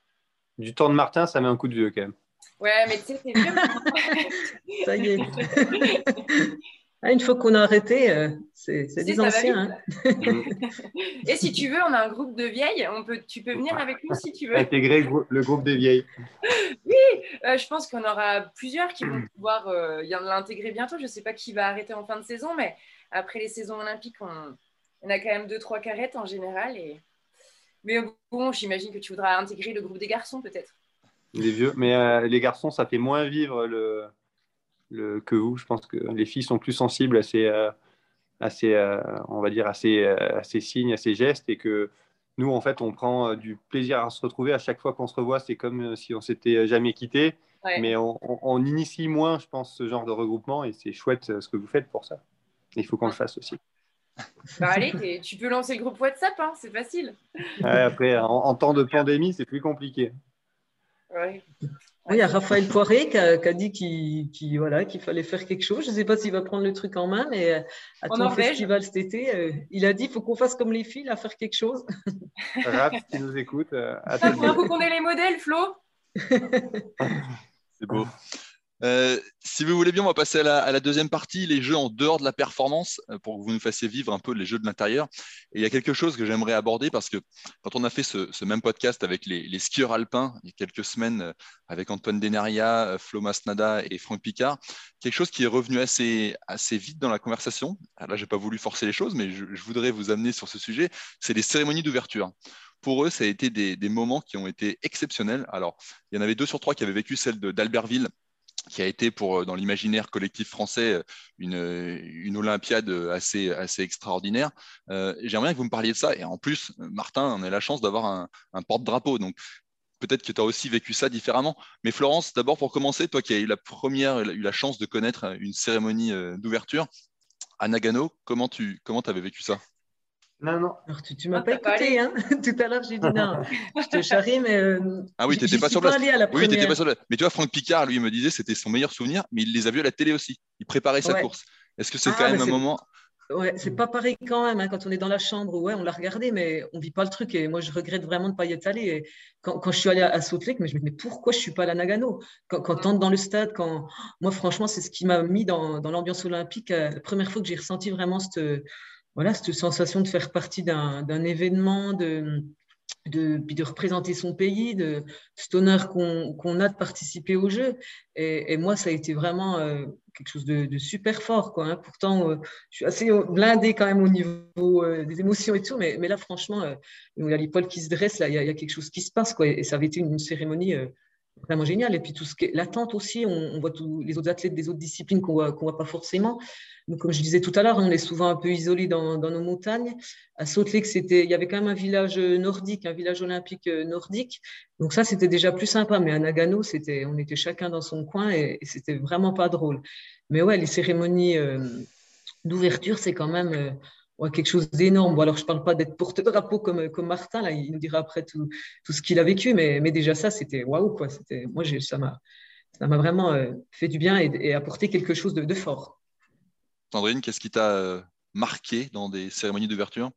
Du temps de Martin, ça met un coup de vieux quand même. Ouais, mais tu sais, c'est vieux. [LAUGHS] ça y est. [LAUGHS] Ah, une fois qu'on a arrêté, euh, c'est des anciens. Hein. [LAUGHS] Et si tu veux, on a un groupe de vieilles. On peut, tu peux venir avec nous si tu veux. Intégrer le groupe des vieilles. Oui, euh, je pense qu'on aura plusieurs qui vont pouvoir euh, l'intégrer bientôt. Je ne sais pas qui va arrêter en fin de saison, mais après les saisons olympiques, on, a quand même deux, trois carrettes en général. Et... Mais bon, j'imagine que tu voudras intégrer le groupe des garçons peut-être. Les vieux, mais les garçons, ça fait moins vivre le que vous. Je pense que les filles sont plus sensibles à ces, euh, euh, on va dire, à ces, euh, à ces, signes, à ces gestes, et que nous, en fait, on prend du plaisir à se retrouver à chaque fois qu'on se revoit. C'est comme si on s'était jamais quitté, mais on, initie moins, je pense, ce genre de regroupement, et c'est chouette ce que vous faites pour ça. Il faut qu'on le fasse aussi. Bah allez, tu peux lancer le groupe WhatsApp, hein, c'est facile. après, en, temps de pandémie, c'est plus compliqué. Ouais. Il y a Raphaël Poiré qui a, dit qu'il voilà, qu'il fallait faire quelque chose. Je ne sais pas s'il va prendre le truc en main, mais euh, à ton festival cet été, euh, il a dit qu'il faut qu'on fasse comme les filles, à faire quelque chose. Raph, qui nous écoute. Euh, [LAUGHS] il faut qu'on ait les modèles, Flo. [LAUGHS] [LAUGHS] C'est beau. Euh, si vous voulez bien, on va passer à la, deuxième partie, les jeux en dehors de la performance, euh, pour que vous nous fassiez vivre un peu les jeux de l'intérieur. Et il y a quelque chose que j'aimerais aborder parce que quand on a fait ce, même podcast avec les, skieurs alpins il y a quelques semaines euh, avec Antoine Denaria, Flo Masnada et Franck Picard, quelque chose qui est revenu assez, assez vite dans la conversation. Là, je n'ai pas voulu forcer les choses, mais je, voudrais vous amener sur ce sujet, c'est les cérémonies d'ouverture pour eux, ça a été des, des, moments qui ont été exceptionnels. Alors, il y en avait deux sur trois qui avaient vécu celle d'Albertville qui a été pour, euh, dans l'imaginaire collectif français euh, une, une Olympiade assez, assez extraordinaire. Euh, J'aimerais que vous me parliez de ça. Et en plus, Martin, on a la chance d'avoir un, un porte-drapeau. Donc, peut-être que tu as aussi vécu ça différemment. Mais Florence, d'abord pour commencer, toi qui as eu la première, eu la chance de connaître une cérémonie d'ouverture à Nagano, comment tu comment avais vécu ça? Non, non. Alors, tu ne m'as ah, pas écouté. Hein [LAUGHS] Tout à l'heure, j'ai dit [LAUGHS] non. je te charrie, mais. Euh, ah oui, tu n'étais pas sur place. oui, tu pas sur place. Mais tu vois, Franck Picard, lui, me disait c'était son meilleur souvenir, mais il les a vus à la télé aussi. Il préparait sa course. Est-ce que c'est ah, quand même un moment. Ouais, c'est pas pareil quand même. Hein, quand on est dans la chambre, ouais, on l'a regardé, mais on vit pas le truc. Et moi, je regrette vraiment de ne pas y être allé. quand, quand, je suis allé à, Salt Lake, mais je me dis, mais pourquoi je suis pas allé à Nagano? Quand, quand tu entres dans le stade, quand moi, franchement, c'est ce qui m'a mis dans, dans l'ambiance olympique. Euh, la première fois que j'ai ressenti vraiment cette voilà, cette sensation de faire partie d'un événement, de, de, de, représenter son pays, de cet honneur qu'on a de participer au jeu. Et, moi, ça a été vraiment euh, quelque chose de, super fort. Quoi, hein. Pourtant, euh, je suis assez blindé quand même au niveau euh, des émotions et tout, mais, mais là, franchement, il y a l'épaule qui se dresse, là, il y, a, quelque chose qui se passe. Quoi, et ça avait été une, cérémonie vraiment génial. Et puis tout ce qui est l'attente aussi, on, voit tous les autres athlètes des autres disciplines qu'on voit, voit pas forcément. Donc, comme je disais tout à l'heure, on est souvent un peu isolé dans, nos montagnes. À Salt c'était, il y avait quand même un village nordique, un village olympique nordique. Donc ça, c'était déjà plus sympa. Mais à Nagano, c'était, on était chacun dans son coin et, c'était vraiment pas drôle. Mais ouais, les cérémonies euh, d'ouverture, c'est quand même euh, ouais, quelque chose d'énorme. Bon, alors, je ne parle pas d'être porte-drapeau comme, comme Martin, là, il nous dira après tout, tout ce qu'il a vécu, mais, mais déjà ça, c'était waouh, quoi. C'était, moi, j'ai, ça m'a, ça m'a vraiment euh, fait du bien et, et, apporté quelque chose de, de fort. Sandrine, qu'est-ce qui t'a euh, marqué dans des cérémonies d'ouverture?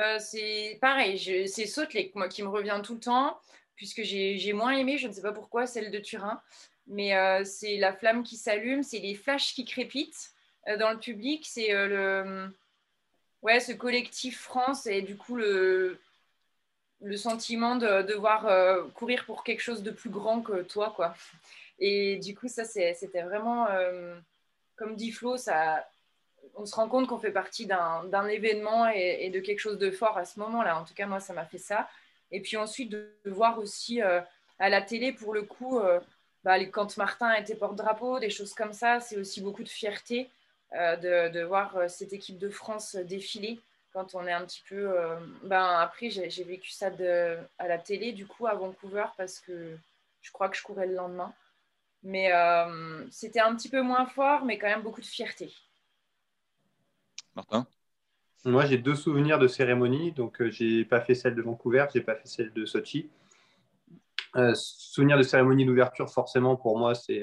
Euh, C'est pareil, c'est Sautelec moi, qui me revient tout le temps, puisque j'ai moins aimé, je ne sais pas pourquoi, celle de Turin. Mais euh, c'est la flamme qui s'allume, c'est les flashs qui crépitent euh, dans le public, c'est euh, le ouais, ce collectif France et du coup le, le sentiment de devoir euh, courir pour quelque chose de plus grand que toi. Quoi. Et du coup, ça, c'était vraiment, euh, comme dit Flo, ça, on se rend compte qu'on fait partie d'un événement et, de quelque chose de fort à ce moment-là. En tout cas, moi, ça m'a fait ça. Et puis ensuite, de, voir aussi euh, à la télé, pour le coup, euh, bah, quand Martin était porte-drapeau, des choses comme ça, c'est aussi beaucoup de fierté de, de, voir cette équipe de France défiler quand on est un petit peu. Euh, ben, après, j'ai vécu ça de, à la télé, du coup, à Vancouver, parce que je crois que je courais le lendemain. Mais euh, c'était un petit peu moins fort, mais quand même beaucoup de fierté. Martin? Moi, j'ai deux souvenirs de cérémonie. Donc, euh, j'ai pas fait celle de Vancouver, j'ai pas fait celle de Sochi. Euh, souvenir de cérémonie d'ouverture, forcément, pour moi, c'est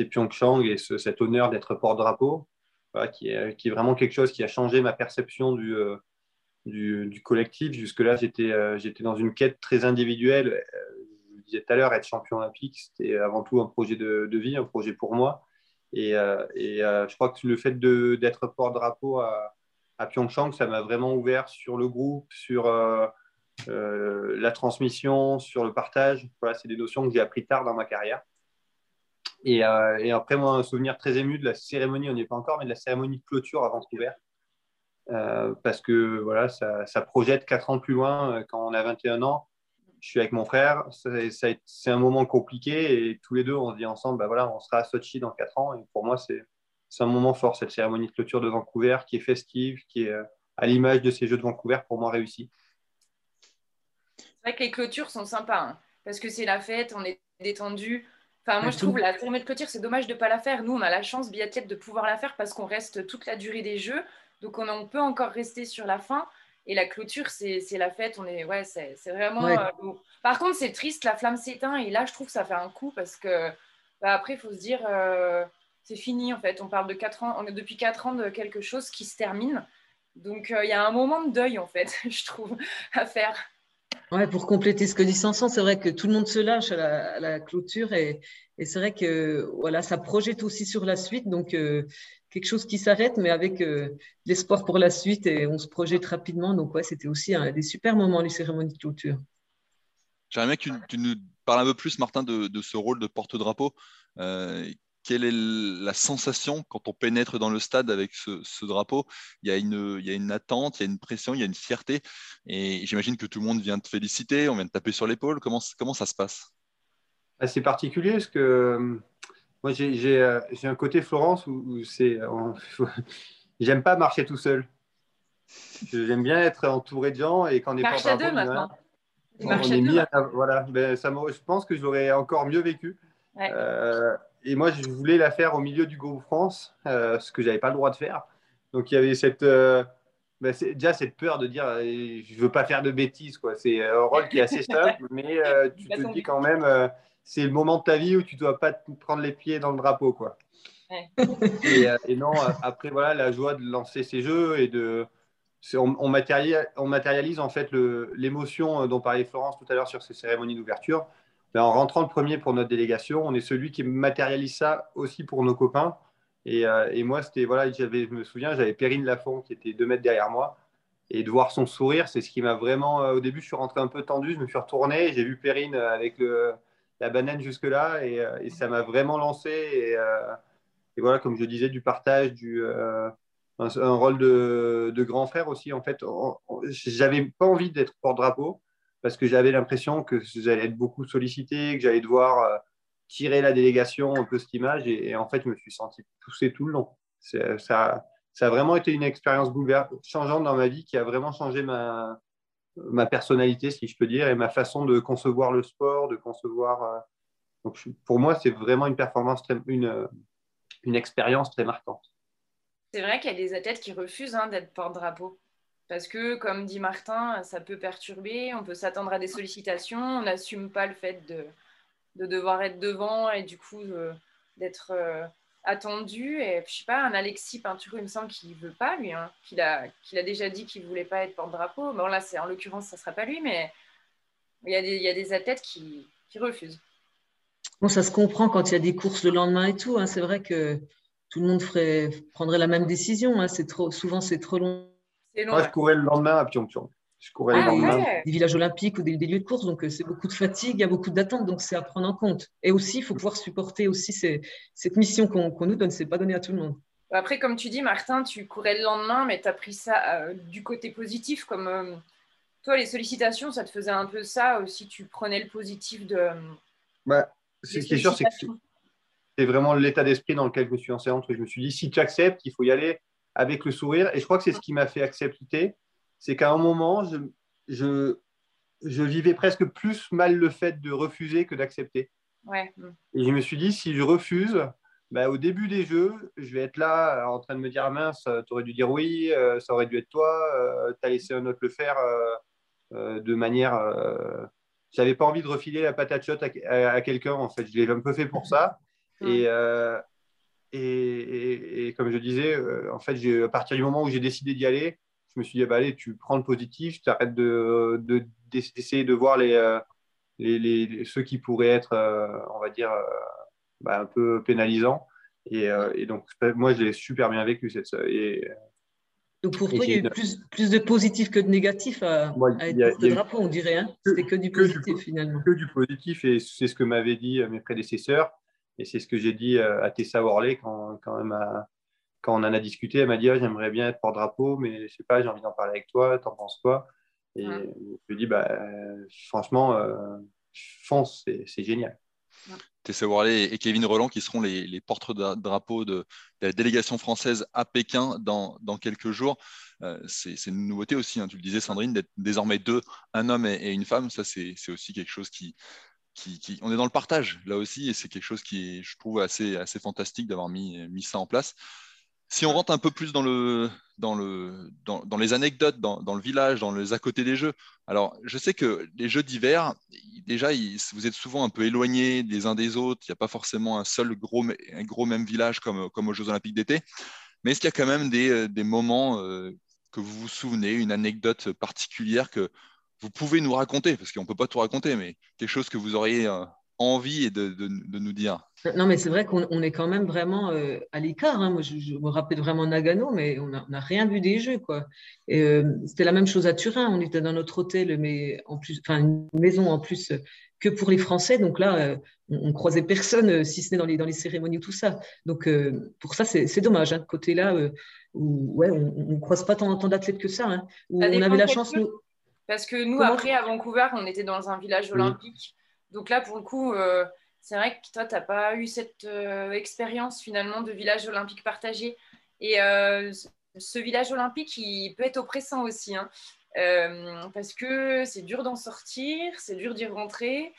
euh, Pyeongchang et ce, cet honneur d'être porte-drapeau, qui, est, vraiment quelque chose qui a changé ma perception du, euh, collectif. Jusque-là, j'étais euh, dans une quête très individuelle. Euh, je vous disais tout à l'heure, être champion olympique, c'était avant tout un projet de, vie, un projet pour moi. Et, je crois que le fait d'être porte-drapeau à, à, Pyeongchang, ça m'a vraiment ouvert sur le groupe, sur la transmission, sur le partage. Voilà, c'est des notions que j'ai appris tard dans ma carrière. Et, euh, et, après, moi, un souvenir très ému de la cérémonie, on n'y est pas encore, mais de la cérémonie de clôture à Vancouver. Euh, parce que voilà, ça, projette quatre ans plus loin. Euh, Quand on a 21 ans, je suis avec mon frère. C'est un moment compliqué et tous les deux, on se dit ensemble, bah voilà, on sera à Sochi dans quatre ans. Et pour moi, c'est un moment fort, cette cérémonie de clôture de Vancouver, qui est festive, qui est à l'image de ces Jeux de Vancouver, pour moi, réussi. C'est vrai que les clôtures sont sympas, hein, parce que c'est la fête, on est détendu. Enfin, moi, je trouve la cérémonie de clôture, c'est dommage de ne pas la faire. Nous, on a la chance, biathlète, de pouvoir la faire parce qu'on reste toute la durée des Jeux. Donc, on, on, peut encore rester sur la fin. Et la clôture, c'est la fête. On est, ouais, c'est vraiment. Ouais. Euh, Par contre, c'est triste, la flamme s'éteint. Et là, je trouve que ça fait un coup parce que bah, après, il faut se dire, euh, c'est fini en fait. On parle de 4 ans, on est depuis 4 ans de quelque chose qui se termine. Donc, il euh, y a un moment de deuil en fait, [LAUGHS] je trouve, à faire. Pour compléter ce que dit Sanson, c'est vrai que tout le monde se lâche à la, clôture et, c'est vrai que voilà, ça projette aussi sur la suite. Donc, euh, quelque chose qui s'arrête, mais avec euh, l'espoir pour la suite et on se projette rapidement. Donc, ouais, c'était aussi un des super moments, les cérémonies de clôture. J'aimerais bien que tu, nous parles un peu plus, Martin, de, de ce rôle de porte-drapeau. Euh, quelle est la sensation quand on pénètre dans le stade avec ce, ce, drapeau? Il y, a une, il y a une attente, il y a une pression, il y a une fierté. Et j'imagine que tout le monde vient te féliciter, on vient te taper sur l'épaule. Comment, comment ça se passe? C'est particulier parce que moi, j'ai un côté Florence où, où c'est. [LAUGHS] J'aime pas marcher tout seul. J'aime bien être entouré de gens et quand on est Marche à deux maintenant. On, on est mis à, voilà, ben, ça je pense que je l'aurais encore mieux vécu. Ouais. Euh, et moi, je voulais la faire au milieu du groupe France, euh, ce que j'avais pas le droit de faire. Donc il y avait cette, euh, ben, déjà cette peur de dire, euh, je veux pas faire de bêtises, quoi. C'est un rôle qui est assez simple, [LAUGHS] mais tu te dis quand même, c'est le moment de ta vie où tu dois pas te prendre les pieds dans le drapeau, quoi. Ouais. Et, et, non, après voilà, la joie de lancer ces jeux et de, on, on, matérialise, on matérialise en fait l'émotion dont parlait Florence tout à l'heure sur ces cérémonies d'ouverture. Ben, en rentrant le premier pour notre délégation, on est celui qui matérialise ça aussi pour nos copains. Et, euh, moi, c'était voilà, je me souviens, j'avais Perrine Lafont qui était deux mètres derrière moi. Et de voir son sourire, c'est ce qui m'a vraiment. Euh, au début, je suis rentré un peu tendu, je me suis retourné, j'ai vu Perrine avec le, la banane jusque-là, et, euh, ça m'a vraiment lancé. Et, voilà, comme je disais, du partage, du, un, un, rôle de, de, grand frère aussi. En fait, j'avais pas envie d'être porte-drapeau. Parce que j'avais l'impression que j'allais être beaucoup sollicité, que j'allais devoir tirer la délégation un peu cette image. Et, en fait, je me suis senti poussé tout le long. Ça, ça a vraiment été une expérience changeante dans ma vie qui a vraiment changé ma, personnalité, si je peux dire, et ma façon de concevoir le sport, de concevoir. Euh, donc, pour moi, c'est vraiment une performance, une, une expérience très marquante. C'est vrai qu'il y a des athlètes qui refusent hein, d'être porte-drapeau. Parce que, comme dit Martin, ça peut perturber, on peut s'attendre à des sollicitations, on n'assume pas le fait de, de, devoir être devant et du coup d'être euh, attendu. Et je sais pas, un Alexis Pinturo, il me semble qu'il veut pas, lui, hein, qu'il a, déjà dit qu'il voulait pas être porte-drapeau. Bon, là, en l'occurrence, ça sera pas lui, mais il y a des, athlètes qui, refusent. Bon, ça se comprend quand il y a des courses le lendemain et tout. Hein. C'est vrai que tout le monde prendrait la même décision. Hein. Trop, souvent, c'est trop long. Moi, je courais le lendemain à Pyeongchang. Je courais ah, Des villages olympiques ou des, lieux de course, donc euh, c'est beaucoup de fatigue, il y a beaucoup d'attentes, donc c'est à prendre en compte. Et aussi, il faut pouvoir supporter aussi cette mission qu'on nous donne, c'est pas donné à tout le monde. Après, comme tu dis, Martin, tu courais le lendemain, mais tu as pris ça euh, du côté positif, comme euh, toi, les sollicitations, ça te faisait un peu ça aussi, tu prenais le positif de. Bah, ce qui est sûr, c'est que c'est vraiment l'état d'esprit dans lequel je me suis lancé entre. Je me suis dit, si tu acceptes, il faut y aller avec le sourire. Et je crois que c'est ce qui m'a fait accepter c'est qu'à un moment, je, je, vivais presque plus mal le fait de refuser que d'accepter. Ouais. Et je me suis dit, si je refuse, bah, au début des jeux, je vais être là en train de me dire ah mince, tu aurais dû dire oui, euh, ça aurait dû être toi, euh, tu as laissé un autre le faire euh, de manière. J'avais pas envie de refiler la patate chaude à, quelqu'un, en fait. Je l'ai un peu fait pour ça. Et, et, et, comme je disais, en fait, à partir du moment où j'ai décidé d'y aller, je me suis dit, bah, allez, tu prends le positif, tu arrêtes d'essayer de, de, voir euh, les, les, ceux qui pourraient être, euh, on va dire, euh, bah, un peu pénalisants. Et, donc, moi, je l'ai super bien vécu. Cette, et, donc, pour toi, il y a eu plus, plus de positif que de négatif à, être drapeau, on dirait. Hein C'était que du positif, finalement. Que du positif, et c'est ce que m'avaient dit mes prédécesseurs. Et c'est ce que j'ai dit à Tessa Worley quand, quand même à, quand on en a discuté, elle m'a dit ah, j'aimerais bien être porte-drapeau, mais je sais pas, j'ai envie d'en parler avec toi, t'en penses quoi? Et je lui ai dit bah, franchement, euh, fonce, c'est génial. Tessa Worley et Kevin Roland qui seront les, les porte-drapeaux de, la délégation française à Pékin dans, quelques jours. Euh, c'est une nouveauté aussi, hein. tu le disais Sandrine, d'être désormais deux, un homme et, une femme. Ça, c'est aussi quelque chose qui, qui, on est dans le partage là aussi, et c'est quelque chose qui est, je trouve, assez, assez fantastique d'avoir mis, mis ça en place. Si on rentre un peu plus dans, le, dans, le, dans, dans les anecdotes, dans, dans, le village, dans les à côté des jeux, alors je sais que les jeux d'hiver, déjà, vous êtes souvent un peu éloignés des uns des autres, il n'y a pas forcément un seul gros, un gros même village comme, comme aux Jeux Olympiques d'été, mais est-ce qu'il y a quand même des, des moments euh, que vous vous souvenez, une anecdote particulière que vous pouvez nous raconter, parce qu'on ne peut pas tout raconter, mais quelque chose que vous auriez euh, envie de, de, de, nous dire Non, mais c'est vrai qu'on est quand même vraiment euh, à l'écart. Hein. Moi, je, me rappelle vraiment Nagano, mais on n'a rien vu des jeux. quoi. Euh, C'était la même chose à Turin. On était dans notre hôtel, mais en plus, enfin, une maison en plus que pour les Français. Donc là, euh, on, ne croisait personne, si ce n'est dans les, dans les cérémonies ou tout ça. Donc pour ça, c'est dommage. Hein, côté-là, où ouais, on ne croise pas tant, tant d'athlètes que ça. Hein, où on avait la chance. Parce que nous, après, à Vancouver, on était dans un village olympique. Donc là, pour le coup, euh, c'est vrai que toi, tu n'as pas eu cette euh, expérience finalement de village olympique partagé. Et euh, ce village olympique, il peut être oppressant aussi. Hein. parce que c'est dur d'en sortir, c'est dur d'y rentrer.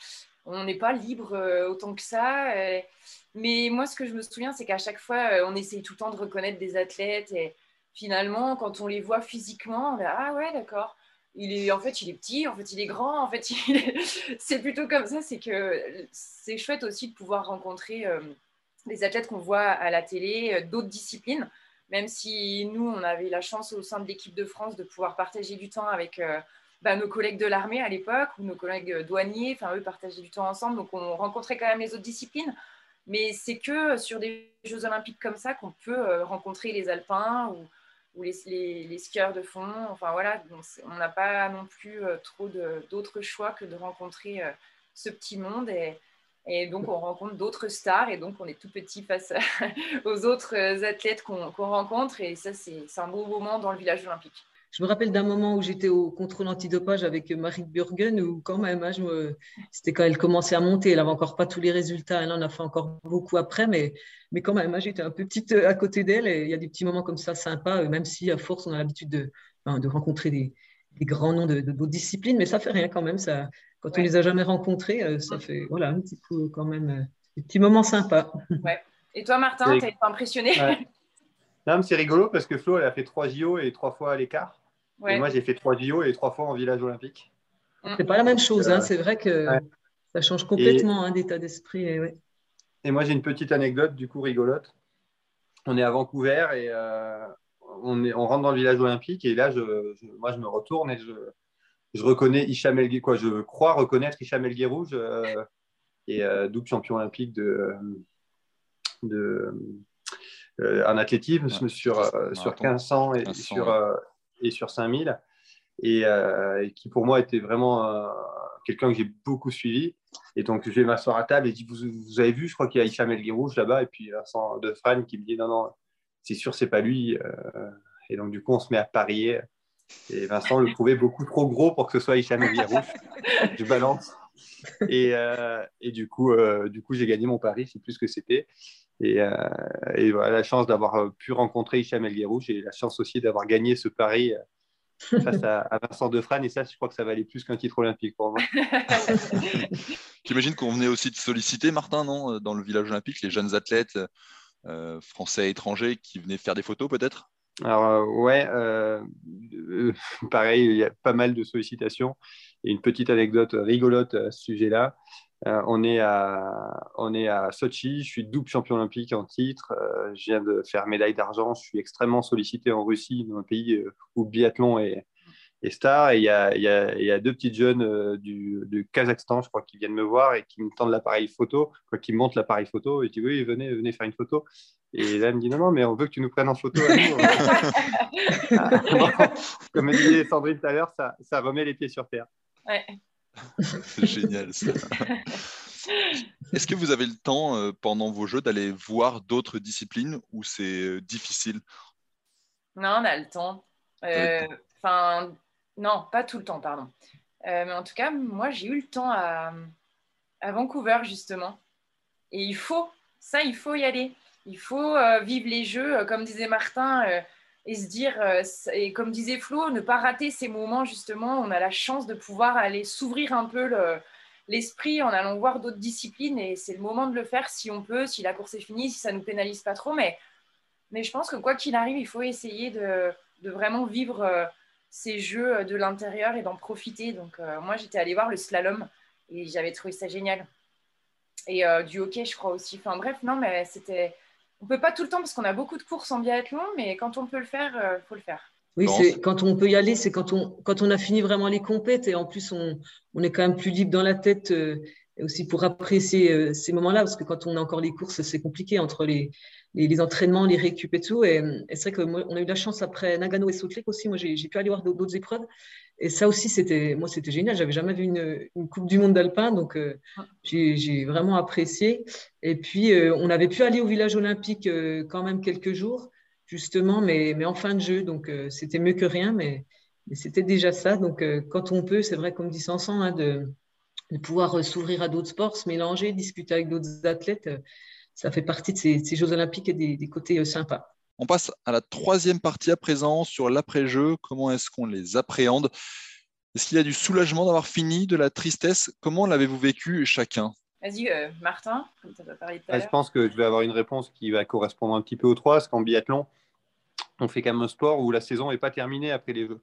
On n'est pas libre autant que ça. mais moi, ce que je me souviens, c'est qu'à chaque fois, on essaye tout le temps de reconnaître des athlètes. Et finalement, quand on les voit physiquement, on dit Ah ouais, d'accord il est, en fait, il est petit, en fait, il est grand, en fait, [LAUGHS] c'est plutôt comme ça. C'est que c'est chouette aussi de pouvoir rencontrer euh, des athlètes qu'on voit à la télé, euh, d'autres disciplines, même si nous, on avait la chance au sein de l'équipe de France de pouvoir partager du temps avec euh, bah, nos collègues de l'armée à l'époque ou nos collègues douaniers, enfin, eux partageaient du temps ensemble, donc on rencontrait quand même les autres disciplines. Mais c'est que sur des Jeux olympiques comme ça qu'on peut rencontrer les alpins ou ou les, les, skieurs de fond. Enfin voilà, on n'a pas non plus euh, trop d'autres choix que de rencontrer euh, ce petit monde. Et, et donc on rencontre d'autres stars et donc on est tout petit face [LAUGHS] aux autres athlètes qu'on rencontre. Et ça, c'est un beau moment dans le village olympique. Je me rappelle d'un moment où j'étais au contrôle antidopage avec Marie Burgen, où quand même, hein, c'était quand elle commençait à monter. Elle n'avait encore pas tous les résultats. Elle en a fait encore beaucoup après, mais, mais quand même, hein, j'étais un peu petite à côté d'elle. Et il y a des petits moments comme ça sympas, même si à force, on a l'habitude de, de rencontrer des, des, grands noms de, d'autres disciplines, mais ça fait rien quand même. Ça, quand on les a jamais rencontrés, ça fait voilà, un petit coup quand même des petits moments sympas. [LAUGHS] Ouais. Et toi, Martin, tu été impressionné? [LAUGHS] Non, c'est rigolo parce que Flo, elle a fait trois JO et trois fois à l'écart. Et moi, j'ai fait trois JO et trois fois en village olympique. C'est pas la même chose, hein. c'est vrai que ça change complètement un hein, d'état d'esprit. Et, moi, j'ai une petite anecdote, du coup, rigolote. On est à Vancouver et euh, on, est, on rentre dans le village olympique et là, je, moi, je me retourne et je, je reconnais Hicham El quoi, je crois reconnaître Hicham El Guérouge euh, et euh, double champion olympique de, de euh, en athlétisme sur, euh, sur 1500 et, sur, euh, et sur 5000. Et, qui pour moi était vraiment quelqu'un que j'ai beaucoup suivi. Et donc, je vais m'asseoir à table et dis vous, vous, avez vu, je crois qu'il y a Hicham El Guirouge là-bas, et puis Vincent de Fran qui me dit Non, non, c'est sûr, c'est pas lui. et donc, du coup, on se met à parier. Et Vincent le trouvait beaucoup trop gros pour que ce soit Hicham El Guirouge. [LAUGHS] je balance. Et, et du coup, du coup j'ai gagné mon pari, c'est plus ce que c'était. Et, euh, voilà, la chance d'avoir euh, pu rencontrer Hicham El Guérouche et la chance aussi d'avoir gagné ce pari euh, face à, Vincent Defrane. Et ça, je crois que ça valait plus qu'un titre olympique pour moi. [LAUGHS] J'imagine qu'on venait aussi de solliciter, Martin, non dans le village olympique, les jeunes athlètes français et étrangers qui venaient faire des photos peut-être? Alors ouais, [LAUGHS] pareil, il y a pas mal de sollicitations. Et une petite anecdote rigolote à ce sujet-là. Euh, on, est à, on est à Sochi, je suis double champion olympique en titre, euh, je viens de faire médaille d'argent, je suis extrêmement sollicité en Russie, dans un pays euh, où le biathlon est, star. Et il y a, deux petites jeunes du, Kazakhstan, je crois, qui viennent me voir et qui me tendent l'appareil photo, quoi, qui me montrent l'appareil photo et qui disent oui, venez, venez faire une photo. Et là, elle me dit non, non, mais on veut que tu nous prennes en photo. [LAUGHS] [LAUGHS] Comme disait Sandrine tout à l'heure, ça, ça remet les pieds sur terre. Ouais. [LAUGHS] C'est génial ça. [LAUGHS] Est-ce que vous avez le temps euh, pendant vos jeux d'aller voir d'autres disciplines ou c'est euh, difficile? Non, on a le temps. Euh, enfin, non, pas tout le temps, pardon. mais en tout cas, moi, j'ai eu le temps à, à, Vancouver, justement. Et il faut, ça, il faut y aller. Il faut vivre les jeux, comme disait Martin et se dire, euh, et comme disait Flo, ne pas rater ces moments justement. On a la chance de pouvoir aller s'ouvrir un peu l'esprit en allant voir d'autres disciplines et c'est le moment de le faire si on peut, si la course est finie, si ça ne nous pénalise pas trop. Mais, mais je pense que quoi qu'il arrive, il faut essayer de, de vraiment vivre euh, ces jeux de l'intérieur et d'en profiter. Donc euh, moi, j'étais allée voir le slalom et j'avais trouvé ça génial. Et du hockey, je crois aussi. Enfin bref, non, mais c'était on peut pas tout le temps parce qu'on a beaucoup de courses en biathlon, mais quand on peut le faire, il euh, faut le faire. Oui, c'est quand on peut y aller, c'est quand on, quand on a fini vraiment les compètes et en plus on, on est quand même plus libre dans la tête euh, aussi pour apprécier euh, ces moments-là parce que quand on a encore les courses, c'est compliqué entre les, les, entraînements, les récup et tout. Et, c'est vrai qu'on a eu la chance après Nagano et Salt Lake aussi. Moi, j'ai pu aller voir d'autres épreuves et ça aussi, c'était moi, c'était génial. J'avais jamais vu une, Coupe du Monde d'alpin, donc euh, j'ai vraiment apprécié. Et puis, euh, on avait pu aller au village olympique euh, quand même quelques jours, justement, mais, mais en fin de jeu. Donc, c'était mieux que rien, mais, c'était déjà ça. Donc, quand on peut, c'est vrai, comme dit Sanson, hein, de, de, pouvoir s'ouvrir à d'autres sports, se mélanger, discuter avec d'autres athlètes, ça fait partie de ces, Jeux olympiques et des, des côtés sympas. On passe à la troisième partie à présent sur l'après-jeu. Comment est-ce qu'on les appréhende? Est-ce qu'il y a du soulagement d'avoir fini, de la tristesse? Comment l'avez-vous vécu chacun? Vas-y, euh, Martin, comme tu parlé ah, Je pense que je vais avoir une réponse qui va correspondre un petit peu aux trois, parce qu'en biathlon, on fait quand même un sport où la saison n'est pas terminée après les Jeux.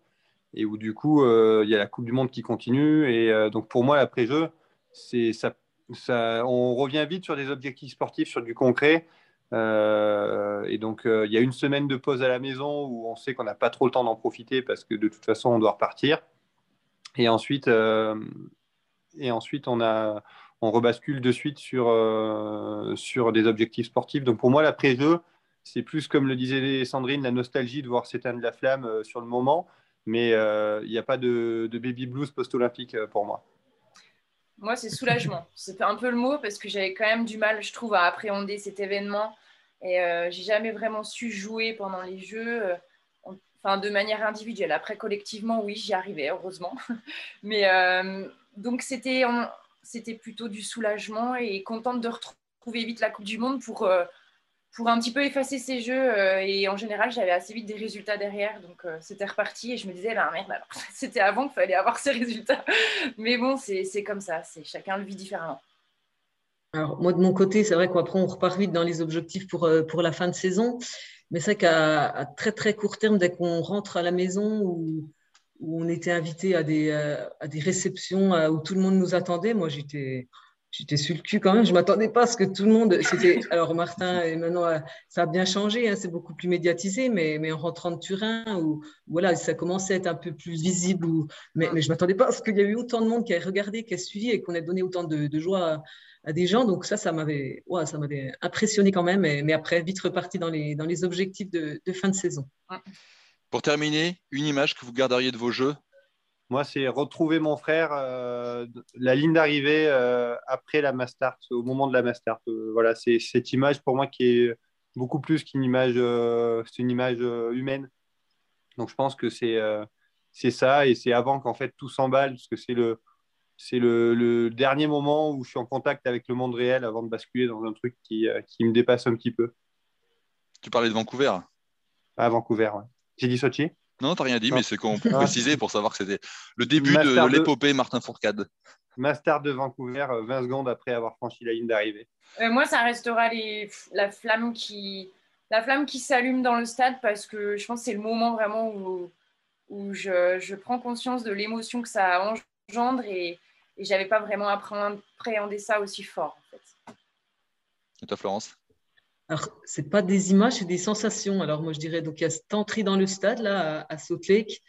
Et où du coup, euh, il y a la Coupe du Monde qui continue. Et euh, donc pour moi, l'après-jeu, ça, ça, on revient vite sur des objectifs sportifs, sur du concret. Euh, et donc, il y a une semaine de pause à la maison où on sait qu'on n'a pas trop le temps d'en profiter parce que de toute façon, on doit repartir. Et ensuite, et ensuite on, a, on rebascule de suite sur, sur des objectifs sportifs. Donc, pour moi, l'après-jeu, c'est plus comme le disait Sandrine, la nostalgie de voir s'éteindre la flamme sur le moment. Mais il n'y a pas de, baby blues post-olympique pour moi. Moi, c'est soulagement. [LAUGHS] C'est un peu le mot parce que j'avais quand même du mal, je trouve, à appréhender cet événement. Et euh, j'ai jamais vraiment su jouer pendant les jeux. enfin de manière individuelle. Après, collectivement, oui, j'y arrivais, heureusement. [LAUGHS] Mais donc, c'était, c'était plutôt du soulagement et contente de retrouver vite la Coupe du Monde pour pour un petit peu effacer ces jeux. Euh, et en général, j'avais assez vite des résultats derrière. Donc, euh, c'était reparti. Et je me disais, bah, merde, [LAUGHS] c'était avant qu'il fallait avoir ces résultats. [LAUGHS] Mais bon, c'est comme ça. c'est Chacun le vit différemment. Alors, moi, de mon côté, c'est vrai qu'après, on repart vite dans les objectifs pour, euh, pour la fin de saison. Mais c'est qu'à très, très court terme, dès qu'on rentre à la maison ou où, on était invité à des, à des réceptions où tout le monde nous attendait, moi, j'étais j'étais sur le cul quand même. Je m'attendais pas à ce que tout le monde. C'était [LAUGHS] alors Martin et maintenant euh, ça a bien changé. Hein, c'est beaucoup plus médiatisé, mais, mais en rentrant de Turin où voilà ça commençait à être un peu plus visible. Mais, mais je m'attendais pas à ce qu'il y a eu autant de monde qui a regardé, qui a suivi et qu'on ait donné autant de, de joie à, des gens. Donc ça, ça m'avait, ouais, ça m'avait impressionné quand même. Mais, mais, après vite reparti dans les dans les objectifs de, de fin de saison. Pour terminer, une image que vous garderiez de vos jeux? Moi, c'est retrouver mon frère, euh, la ligne d'arrivée euh, après la Mastart, au moment de la Mastart. Euh, voilà, c'est cette image pour moi qui est beaucoup plus qu'une image, c'est une image humaine. Donc, je pense que c'est c'est ça, et c'est avant qu'en fait tout s'emballe, parce que c'est le c'est le, le, dernier moment où je suis en contact avec le monde réel avant de basculer dans un truc qui, qui me dépasse un petit peu. Tu parlais de Vancouver? À Vancouver, ouais. J'ai dit Sochi? Non, t'as rien dit, mais c'est qu'on peut préciser pour savoir que c'était le début de, l'épopée Martin Fourcade. Master de Vancouver, 20 euh, secondes après avoir franchi la ligne d'arrivée. Euh, moi, ça restera les, la flamme qui, la flamme qui s'allume dans le stade parce que je pense que c'est le moment vraiment où, où je, je prends conscience de l'émotion que ça engendre et, et j'avais pas vraiment appréhendé ça aussi fort. En fait. Et toi, Florence? Alors, ce pas des images, c'est des sensations. Alors, moi, je dirais, donc, il y a cette entrée dans le stade, là, à, Salt Lake.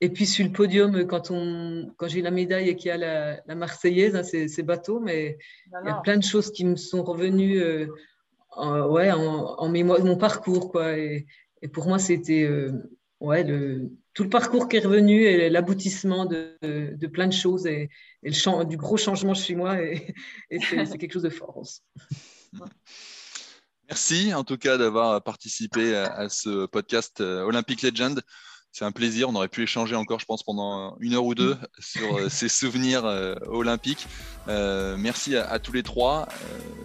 Et puis, sur le podium, quand, on, quand j'ai la médaille et qu'il y a la, la Marseillaise, hein, c'est bateau, mais il y a plein de choses qui me sont revenues euh, en, ouais, en, mémoire, mon parcours, quoi. Et, pour moi, c'était euh, ouais, le, tout le parcours qui est revenu et l'aboutissement de, de, plein de choses et, le du gros changement chez moi. Et, et c'est quelque chose de fort. Merci en tout cas d'avoir participé à, ce podcast euh, Olympic Legend c'est un plaisir. On aurait pu échanger encore, je pense, pendant une heure ou deux [LAUGHS] sur euh, ces souvenirs euh, olympiques. Euh, merci à, tous les trois.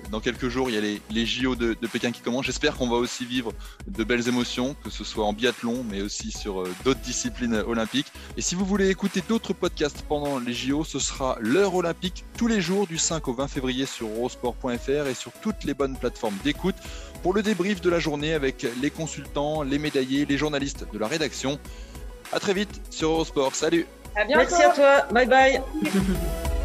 dans quelques jours, il y a les, les JO de, Pékin qui commencent. J'espère qu'on va aussi vivre de belles émotions, que ce soit en biathlon, mais aussi sur d'autres disciplines olympiques. Et si vous voulez écouter d'autres podcasts pendant les JO, ce sera l'heure olympique tous les jours du 5 au 20 février sur eurosport.fr et sur toutes les bonnes plateformes d'écoute pour le débrief de la journée avec les consultants, les médaillés, les journalistes de la rédaction. A très vite sur Eurosport. Salut Merci à toi. Bye bye [LAUGHS]